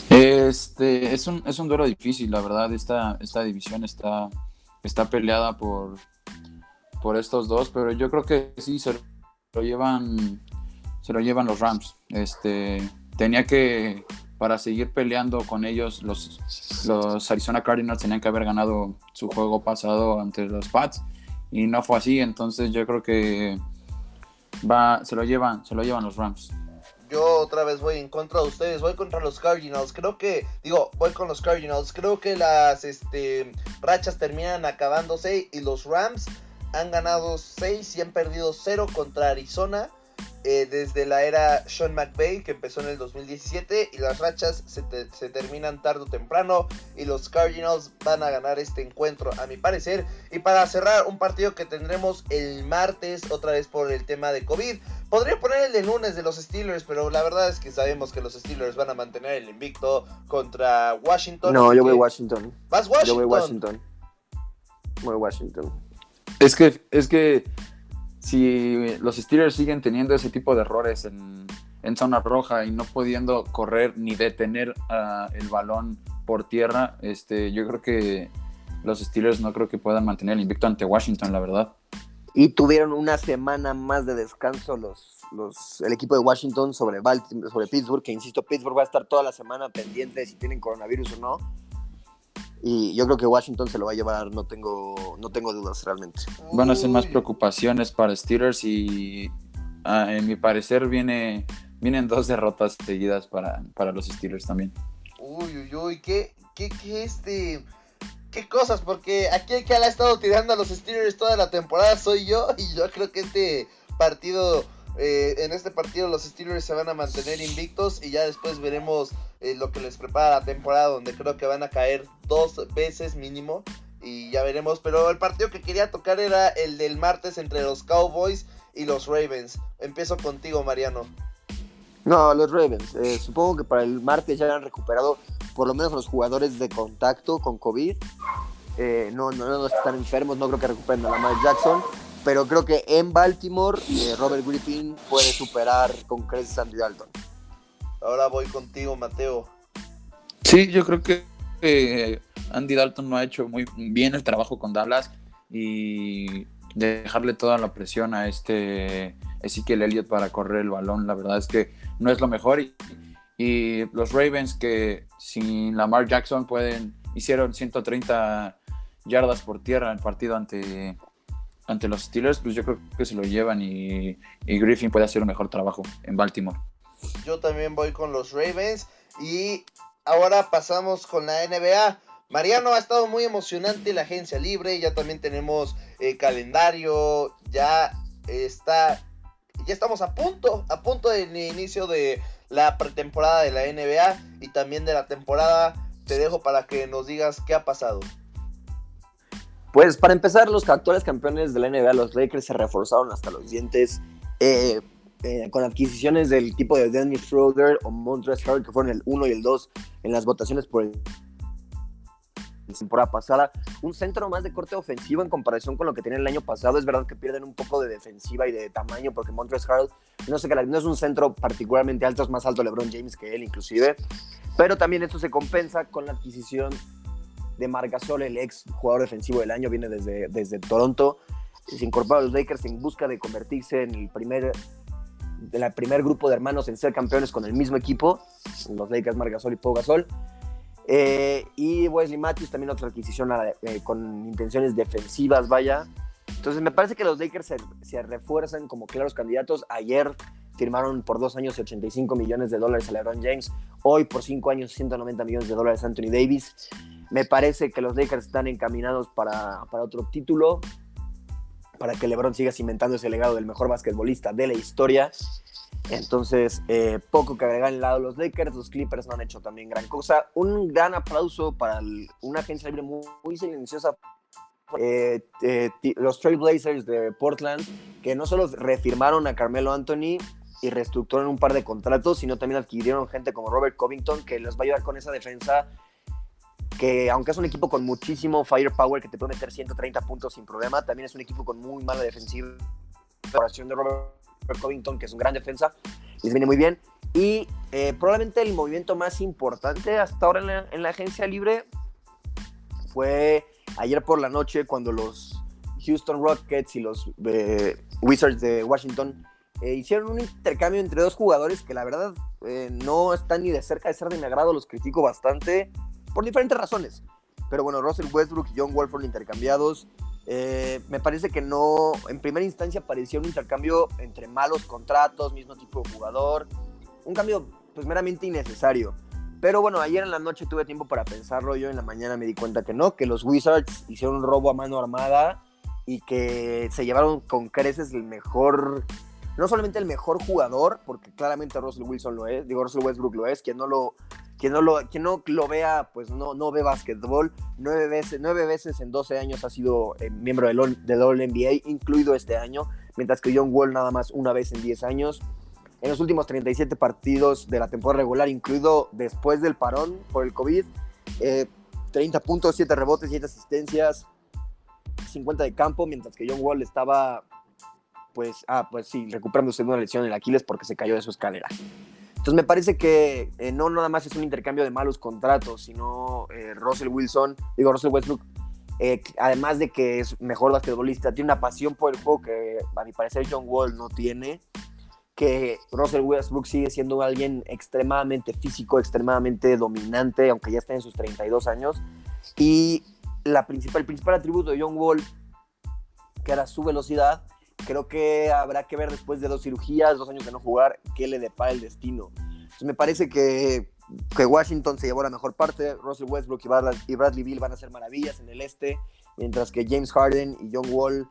Speaker 3: Este, es un, es un duelo difícil, la verdad, esta, esta división está, está peleada por, por estos dos, pero yo creo que sí se lo llevan, se lo llevan los Rams. Este, tenía que, para seguir peleando con ellos, los, los Arizona Cardinals tenían que haber ganado su juego pasado ante los Pats y no fue así, entonces yo creo que va, se lo llevan, se lo llevan los Rams
Speaker 1: yo otra vez voy en contra de ustedes, voy contra los Cardinals. Creo que, digo, voy con los Cardinals. Creo que las este, rachas terminan acabándose y los Rams han ganado 6 y han perdido 0 contra Arizona. Eh, desde la era Sean McVay, que empezó en el 2017, y las rachas se, terminan tarde o temprano, y los Cardinals van a ganar este encuentro, a mi parecer. Y para cerrar, un partido que tendremos el martes, otra vez por el tema de COVID. Podría poner el de lunes de los Steelers, pero la verdad es que sabemos que los Steelers van a mantener el invicto contra Washington.
Speaker 2: No, yo voy Washington.
Speaker 1: ¿Vas Washington?
Speaker 2: Yo voy Washington. Voy Washington.
Speaker 3: Es que, es que si los Steelers siguen teniendo ese tipo de errores en, zona roja y no pudiendo correr ni detener el balón por tierra, este, yo creo que los Steelers no creo que puedan mantener el invicto ante Washington, la verdad.
Speaker 2: Y tuvieron una semana más de descanso los, los, el equipo de Washington sobre, sobre Pittsburgh, que insisto, Pittsburgh va a estar toda la semana pendiente de si tienen coronavirus o no. Y yo creo que Washington se lo va a llevar, no tengo, no tengo dudas realmente.
Speaker 3: Van a ser más preocupaciones para Steelers y ah, en mi parecer viene, vienen dos derrotas seguidas para, para los Steelers también.
Speaker 1: Uy, uy, uy, qué, qué, qué este qué cosas, porque aquí el que ha estado tirando a los Steelers toda la temporada soy yo, y yo creo que este partido, eh, en este partido los Steelers se van a mantener invictos y ya después veremos eh, lo que les prepara la temporada, donde creo que van a caer dos veces mínimo. Y ya veremos. Pero el partido que quería tocar era el del martes entre los Cowboys y los Ravens. Empiezo contigo, Mariano.
Speaker 2: No, los Ravens. Eh, supongo que para el martes ya han recuperado por lo menos los jugadores de contacto con COVID. Eh, no, no, no están enfermos, no creo que recuperen a Lamar Jackson. Pero creo que en Baltimore Robert Griffin puede superar con creces a Andy Dalton.
Speaker 1: Ahora voy contigo, Mateo.
Speaker 3: Sí, yo creo que Andy Dalton no ha hecho muy bien el trabajo con Dallas y dejarle toda la presión a este Ezekiel Elliott para correr el balón, la verdad es que no es lo mejor. Y, y los Ravens que sin Lamar Jackson pueden hicieron 130 yardas por tierra en el partido ante, ante los Steelers, pues yo creo que se lo llevan y, Griffin puede hacer un mejor trabajo en Baltimore.
Speaker 1: Yo también voy con los Ravens. Y ahora pasamos con la NBA. Mariano ha estado muy emocionante la agencia libre. Ya también tenemos eh, calendario. Ya está. Ya estamos a punto. A punto del inicio de la pretemporada de la NBA. Y también de la temporada. Te dejo para que nos digas qué ha pasado.
Speaker 2: Pues para empezar, los actuales campeones de la NBA, los Lakers, se reforzaron hasta los dientes. Eh, eh, con adquisiciones del tipo de Dennis Schroeder o Montrezl Harrell, que fueron el 1 y el 2 en las votaciones por el temporada pasada. Un centro más de corte ofensivo en comparación con lo que tenía el año pasado. Es verdad que pierden un poco de defensiva y de tamaño porque Montrezl Harrell no, sé, no es un centro particularmente alto, es más alto LeBron James que él inclusive. Pero también esto se compensa con la adquisición de Margasol, el ex jugador defensivo del año, viene desde, desde Toronto. Se incorpora a los Lakers en busca de convertirse en el primer, el primer grupo de hermanos en ser campeones con el mismo equipo, los Lakers, Margasol y Pau Gasol. Eh, y Wesley Matthews también otra adquisición eh, con intenciones defensivas, vaya. Entonces me parece que los Lakers se, refuerzan como claros candidatos. Ayer firmaron por dos años 85 millones de dólares a LeBron James. Hoy por cinco años 190 millones de dólares a Anthony Davis. Me parece que los Lakers están encaminados para, para otro título. Para que LeBron siga cimentando ese legado del mejor basquetbolista de la historia. Entonces, eh, poco que agregar en lado de los Lakers, los Clippers no han hecho también gran cosa. Un gran aplauso para una agencia libre muy, silenciosa. Eh, eh, los Trailblazers de Portland, que no solo refirmaron a Carmelo Anthony y reestructuraron un par de contratos, sino también adquirieron gente como Robert Covington, que les va a ayudar con esa defensa que aunque es un equipo con muchísimo firepower que te puede meter 130 puntos sin problema, también es un equipo con muy mala defensiva. La de Robert Covington, que es un gran defensa, les viene muy bien. Y eh, probablemente el movimiento más importante hasta ahora en la, agencia libre fue ayer por la noche cuando los Houston Rockets y los eh, Wizards de Washington eh, hicieron un intercambio entre dos jugadores que la verdad no están ni de cerca de ser de mi agrado, los critico bastante por diferentes razones. Pero bueno, Russell Westbrook y John Wall fueron intercambiados. Eh, me parece que no, en primera instancia parecía un intercambio entre malos contratos, mismo tipo de jugador, un cambio pues meramente innecesario. Pero bueno, ayer en la noche tuve tiempo para pensarlo, yo en la mañana me di cuenta que no, que los Wizards hicieron un robo a mano armada y que se llevaron con creces el mejor, no solamente el mejor jugador, porque claramente Russell Wilson lo es, digo Russell Westbrook lo es, quien no lo quien no lo, no lo vea, pues no, no ve básquetbol. Nueve veces, nueve veces en 12 años ha sido eh, miembro del, del All-NBA, incluido este año, mientras que John Wall nada más una vez en 10 años. En los últimos 37 partidos de la temporada regular, incluido después del parón por el COVID, 30 eh, puntos, 7 rebotes, 7 asistencias, 50 de campo, mientras que John Wall estaba, pues, ah, pues sí, recuperándose de una lesión en el Aquiles porque se cayó de su escalera. Entonces me parece que eh, no nada más es un intercambio de malos contratos, sino eh, Russell Wilson, digo Russell Westbrook, eh, además de que es mejor basquetbolista, tiene una pasión por el juego que a mi parecer John Wall no tiene, que Russell Westbrook sigue siendo alguien extremadamente físico, extremadamente dominante, aunque ya está en sus 32 años, y la principal, el principal atributo de John Wall, que era su velocidad, creo que habrá que ver después de dos cirugías, dos años de no jugar, qué le depara el destino. Entonces me parece que, que Washington se llevó la mejor parte, Russell Westbrook y Bradley, Bill van a hacer maravillas en el este, mientras que James Harden y John Wall,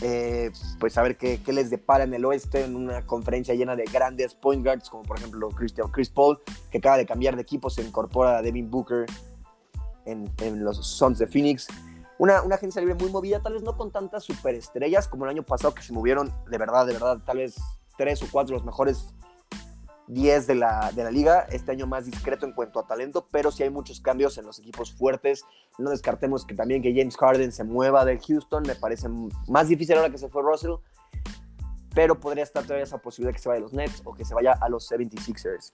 Speaker 2: eh, pues a ver qué, qué, les depara en el oeste, en una conferencia llena de grandes point guards, como por ejemplo Christian, Chris Paul, que acaba de cambiar de equipo, se incorpora a Devin Booker en, en los Suns de Phoenix una, agencia libre muy movida, tal vez no con tantas superestrellas como el año pasado que se movieron de verdad, de verdad, tal vez tres o cuatro los mejores 10 de la, de la liga. Este año más discreto en cuanto a talento, pero sí hay muchos cambios en los equipos fuertes. No descartemos que también que James Harden se mueva de Houston, me parece más difícil ahora que se fue Russell, pero podría estar todavía esa posibilidad que se vaya a los Nets o que se vaya a los 76ers.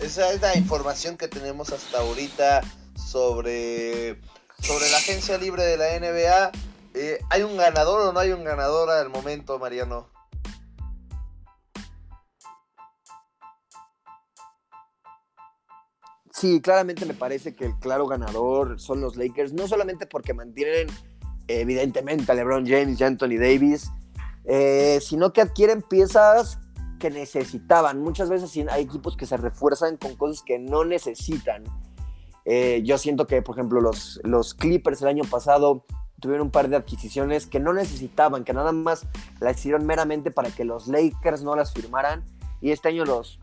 Speaker 1: Esa es la información que tenemos hasta ahorita sobre sobre la agencia libre de la NBA. Eh, ¿Hay un ganador o no hay un ganador al momento, Mariano?
Speaker 2: Sí, claramente me parece que el claro ganador son los Lakers, no solamente porque mantienen evidentemente a LeBron James y Anthony Davis, eh, sino que adquieren piezas que necesitaban. Muchas veces hay equipos que se refuerzan con cosas que no necesitan. Eh, yo siento que, por ejemplo, los, los Clippers el año pasado tuvieron un par de adquisiciones que no necesitaban, que nada más las hicieron meramente para que los Lakers no las firmaran. Y este año los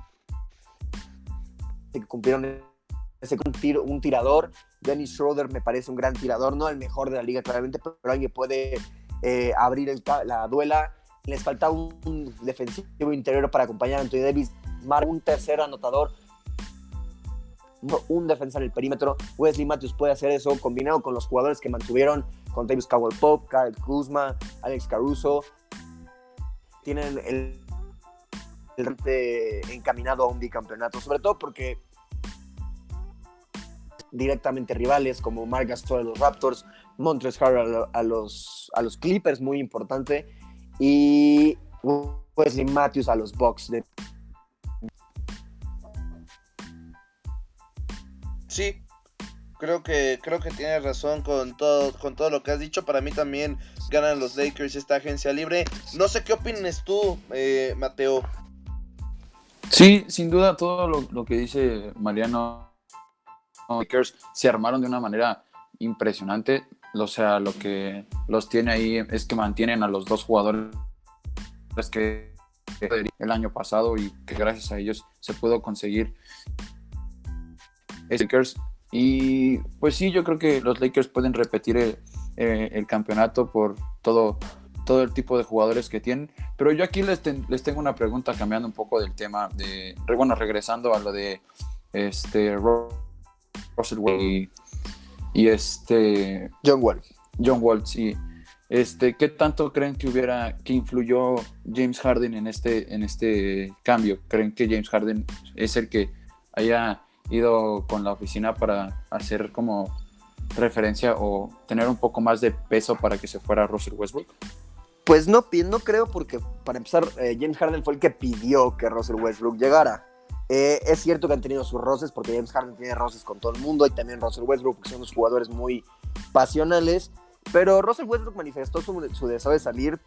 Speaker 2: cumplieron ese un, tirador. Dennis Schroeder me parece un gran tirador, no el mejor de la liga claramente, pero alguien puede eh, abrir la duela. Les falta un, defensivo interior para acompañar a Anthony Davis, un tercer anotador un defensa en el perímetro. Wesley Matthews puede hacer eso combinado con los jugadores que mantuvieron con Davis Cowell Pope, Kyle Kuzma, Alex Caruso. Tienen el, el encaminado a un bicampeonato, sobre todo porque directamente rivales como Mark Gasol a los Raptors, Montres Harrell a los, a los Clippers, muy importante, y Wesley Matthews a los Bucks
Speaker 1: Sí, creo que creo que tienes razón con todo con todo lo que has dicho. Para mí también ganan los Lakers esta agencia libre. No sé qué opinas tú, eh, Mateo.
Speaker 3: Sí, sin duda todo lo, que dice Mariano. Lakers se armaron de una manera impresionante. O sea, lo que los tiene ahí es que mantienen a los dos jugadores que el año pasado y que gracias a ellos se pudo conseguir Lakers. Y pues sí, yo creo que los Lakers pueden repetir el, campeonato por todo, todo el tipo de jugadores que tienen. Pero yo aquí les, les tengo una pregunta cambiando un poco del tema de, bueno, regresando a lo de este Russell y, y, este
Speaker 2: John Wall.
Speaker 3: John Wall, sí. Este, ¿qué tanto creen que hubiera, que influyó James Harden en este, en este cambio? ¿Creen que James Harden es el que haya ido con la oficina para hacer como referencia o tener un poco más de peso para que se fuera Russell Westbrook?
Speaker 2: Pues no, no creo porque para empezar eh, James Harden fue el que pidió que Russell Westbrook llegara. Eh, es cierto que han tenido sus roces porque James Harden tiene roces con todo el mundo y también Russell Westbrook que son unos jugadores muy pasionales. Pero Russell Westbrook manifestó su, deseo de salir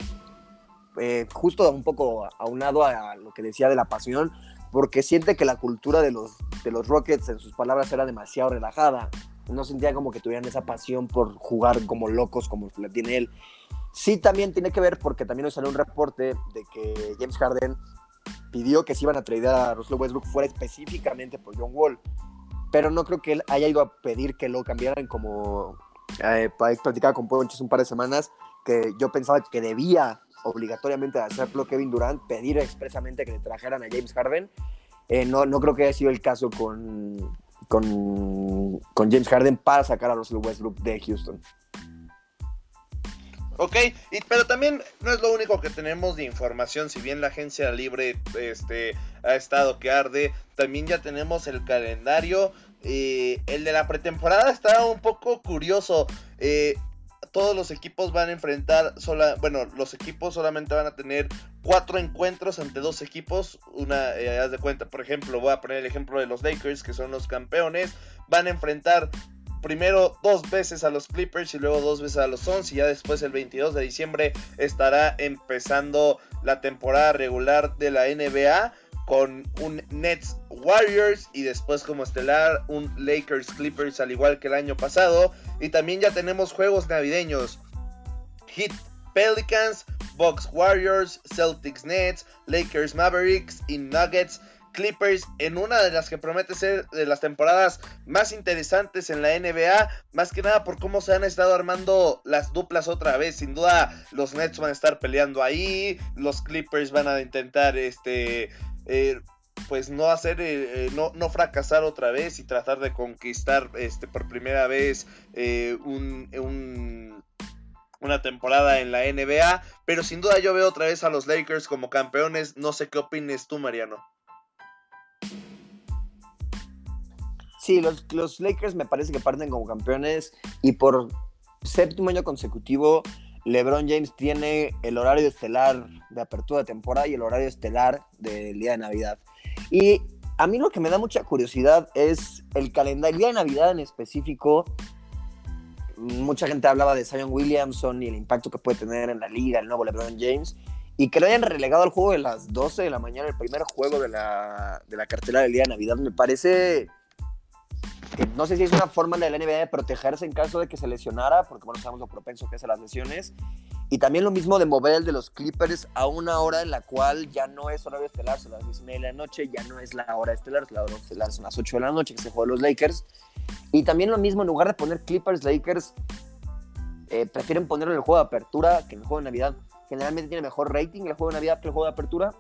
Speaker 2: eh, justo un poco aunado a lo que decía de la pasión, porque siente que la cultura de los, de los Rockets, en sus palabras, era demasiado relajada. No sentía como que tuvieran esa pasión por jugar como locos como la tiene él. Sí, también tiene que ver porque también nos salió un reporte de que James Harden pidió que se iban a traer a Russell Westbrook fuera específicamente por John Wall. Pero no creo que él haya ido a pedir que lo cambiaran como eh, platicaba con Poncho hace un par de semanas, que yo pensaba que debía obligatoriamente hacerlo Kevin Durant, pedir expresamente que le trajeran a James Harden. Eh, no, no creo que haya sido el caso con, con, con, James Harden para sacar a Russell Westbrook de Houston.
Speaker 1: Ok, pero también no es lo único que tenemos de información, si bien la agencia libre este, ha estado que arde, también ya tenemos el calendario. Eh, el de la pretemporada está un poco curioso. Eh, todos los equipos van a enfrentar, sola, bueno, los equipos solamente van a tener cuatro encuentros ante dos equipos. Una, eh, haz de cuenta, por ejemplo, voy a poner el ejemplo de los Lakers, que son los campeones. Van a enfrentar primero dos veces a los Clippers y luego dos veces a los Suns. Y ya después, el 22 de diciembre, estará empezando la temporada regular de la NBA con un Nets Warriors y después como estelar un Lakers Clippers al igual que el año pasado. Y también ya tenemos juegos navideños. Heat Pelicans, Bucks Warriors, Celtics Nets, Lakers Mavericks y Nuggets Clippers en una de las que promete ser de las temporadas más interesantes en la NBA, más que nada por cómo se han estado armando las duplas otra vez. Sin duda los Nets van a estar peleando ahí, los Clippers van a intentar este eh, pues no hacer, eh, eh, no, no, fracasar otra vez y tratar de conquistar este, por primera vez un, una temporada en la NBA. Pero sin duda yo veo otra vez a los Lakers como campeones. No sé qué opines tú, Mariano.
Speaker 2: Sí, los, los Lakers me parece que parten como campeones y por séptimo año consecutivo LeBron James tiene el horario estelar de apertura de temporada y el horario estelar del día de Navidad. Y a mí lo que me da mucha curiosidad es el calendario, el día de Navidad en específico. Mucha gente hablaba de Zion Williamson y el impacto que puede tener en la liga el nuevo LeBron James. Y que lo hayan relegado al juego de las 12 de la mañana, el primer juego de la, de la cartera del día de Navidad, me parece no sé si es una forma de la NBA de protegerse en caso de que se lesionara, porque bueno, sabemos lo propenso que es a las lesiones. Y también lo mismo de mover el de los Clippers a una hora en la cual ya no es horario estelar, son las 10 y media de la noche, ya no es la hora estelar, la hora estelar son las 8 de la noche que se juega los Lakers. Y también lo mismo, en lugar de poner Clippers, Lakers, eh, prefieren ponerlo en el juego de apertura que en el juego de Navidad. Generalmente tiene mejor rating el juego de Navidad que el juego de apertura.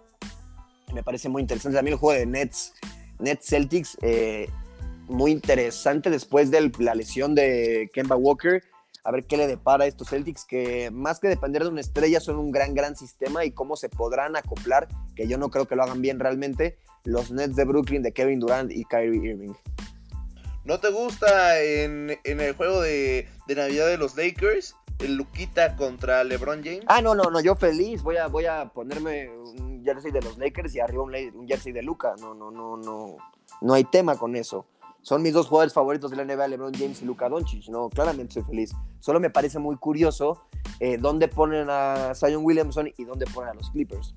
Speaker 2: Me parece muy interesante. También el juego de Nets, Nets Celtics, eh, muy interesante después de la lesión de Kemba Walker. A ver qué le depara a estos Celtics, que más que depender de una estrella, son un gran, gran sistema y cómo se podrán acoplar, que yo no creo que lo hagan bien realmente, los Nets de Brooklyn de Kevin Durant y Kyrie Irving.
Speaker 1: ¿No te gusta en, el juego de, Navidad de los Lakers? El Luquita contra LeBron James.
Speaker 2: Ah, no, no, no, yo feliz. Voy a, voy a ponerme un jersey de los Lakers y arriba un, un jersey de Luca. No, no, no, no. No hay tema con eso. Son mis dos jugadores favoritos de la NBA, LeBron James y Luca Doncic. No, claramente soy feliz. Solo me parece muy curioso eh, dónde ponen a Zion Williamson y dónde ponen a los Clippers.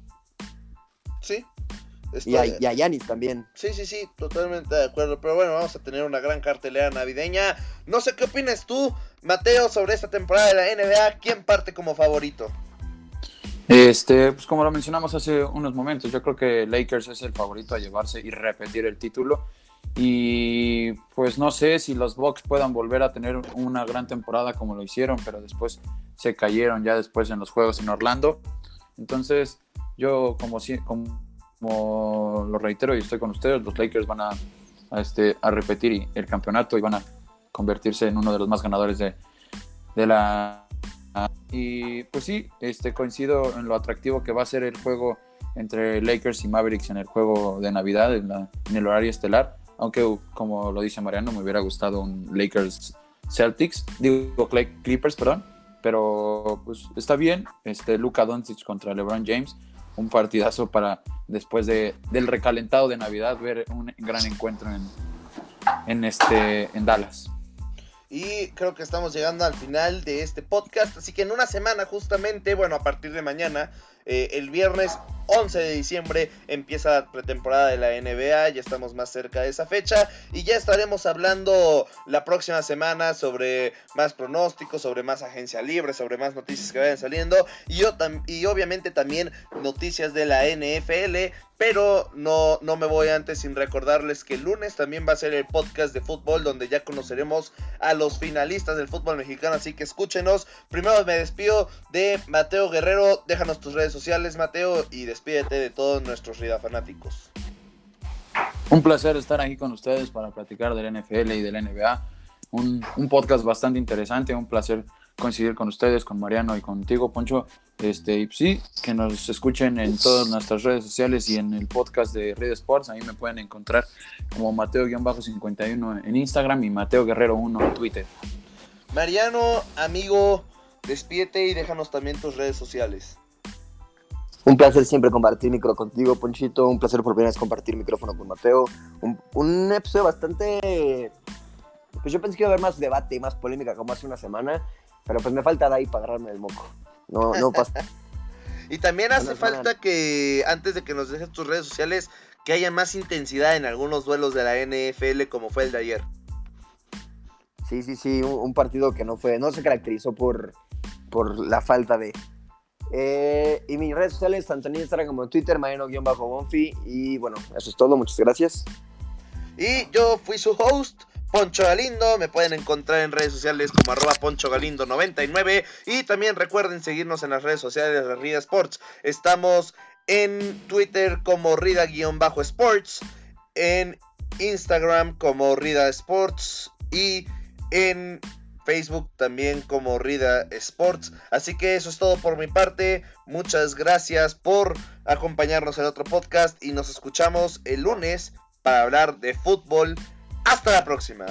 Speaker 1: Sí,
Speaker 2: y a, Yanis también.
Speaker 1: Sí, sí, sí, totalmente de acuerdo. Pero bueno, vamos a tener una gran cartelera navideña. No sé qué opinas tú, Mateo, sobre esta temporada de la NBA. ¿Quién parte como favorito?
Speaker 3: Este, pues como lo mencionamos hace unos momentos, yo creo que Lakers es el favorito a llevarse y repetir el título. Y pues no sé si los Bucks puedan volver a tener una gran temporada como lo hicieron, pero después se cayeron ya después en los juegos en Orlando. Entonces, yo como, como lo reitero y estoy con ustedes, los Lakers van a, este, a repetir el campeonato y van a convertirse en uno de los más ganadores de, de la... Y pues sí, este, coincido en lo atractivo que va a ser el juego entre Lakers y Mavericks en el juego de Navidad, en, en el horario estelar, aunque como lo dice Mariano, me hubiera gustado un Lakers Celtics, digo Clippers, perdón, pero pues está bien, este Luka Doncic contra LeBron James, un partidazo para después de, del recalentado de Navidad ver un gran encuentro en, en, este, en Dallas.
Speaker 1: Y creo que estamos llegando al final de este podcast. Así que en una semana justamente, bueno, a partir de mañana, eh, el viernes 11 de diciembre empieza la pretemporada de la NBA, ya estamos más cerca de esa fecha y ya estaremos hablando la próxima semana sobre más pronósticos, sobre más agencia libre, sobre más noticias que vayan saliendo y, yo y obviamente también noticias de la NFL. Pero no, no me voy antes sin recordarles que el lunes también va a ser el podcast de fútbol donde ya conoceremos a los finalistas del fútbol mexicano. Así que escúchenos. Primero me despido de Mateo Guerrero. Déjanos tus redes sociales, Mateo, y despídete de todos nuestros Rida fanáticos.
Speaker 3: Un placer estar aquí con ustedes para platicar del NFL y del NBA. Un, un podcast bastante interesante, un placer coincidir con ustedes, con Mariano y contigo, Poncho. Este, y sí, que nos escuchen en todas nuestras redes sociales y en el podcast de Red Sports. Ahí me pueden encontrar como Mateo-51 en Instagram y Mateo Guerrero 1 en Twitter.
Speaker 1: Mariano, amigo, despídete y déjanos también tus redes sociales.
Speaker 2: Un placer siempre compartir micro contigo, Ponchito. Un placer por primera vez compartir micrófono con Mateo. Un, un episodio bastante. Pues yo pensé que iba a haber más debate y más polémica como hace una semana. Pero pues me falta de ahí para agarrarme el moco. No, no pasa.
Speaker 1: y también hace falta que, antes de que nos dejes tus redes sociales, que haya más intensidad en algunos duelos de la NFL como fue el de ayer.
Speaker 2: Sí, sí, sí, un, partido que no fue, no se caracterizó por, por la falta de. Eh, y mis redes sociales, tanto en Instagram como en Twitter, Mariano-Bonfi. Y bueno, eso es todo, muchas gracias.
Speaker 1: Y yo fui su host, Poncho Galindo. Me pueden encontrar en redes sociales como arroba Poncho Galindo 99. Y también recuerden seguirnos en las redes sociales de Rida Sports. Estamos en Twitter como Rida-Sports. En Instagram como Rida Sports. Y en Facebook también como Rida Sports. Así que eso es todo por mi parte. Muchas gracias por acompañarnos en otro podcast y nos escuchamos el lunes para hablar de fútbol hasta la próxima.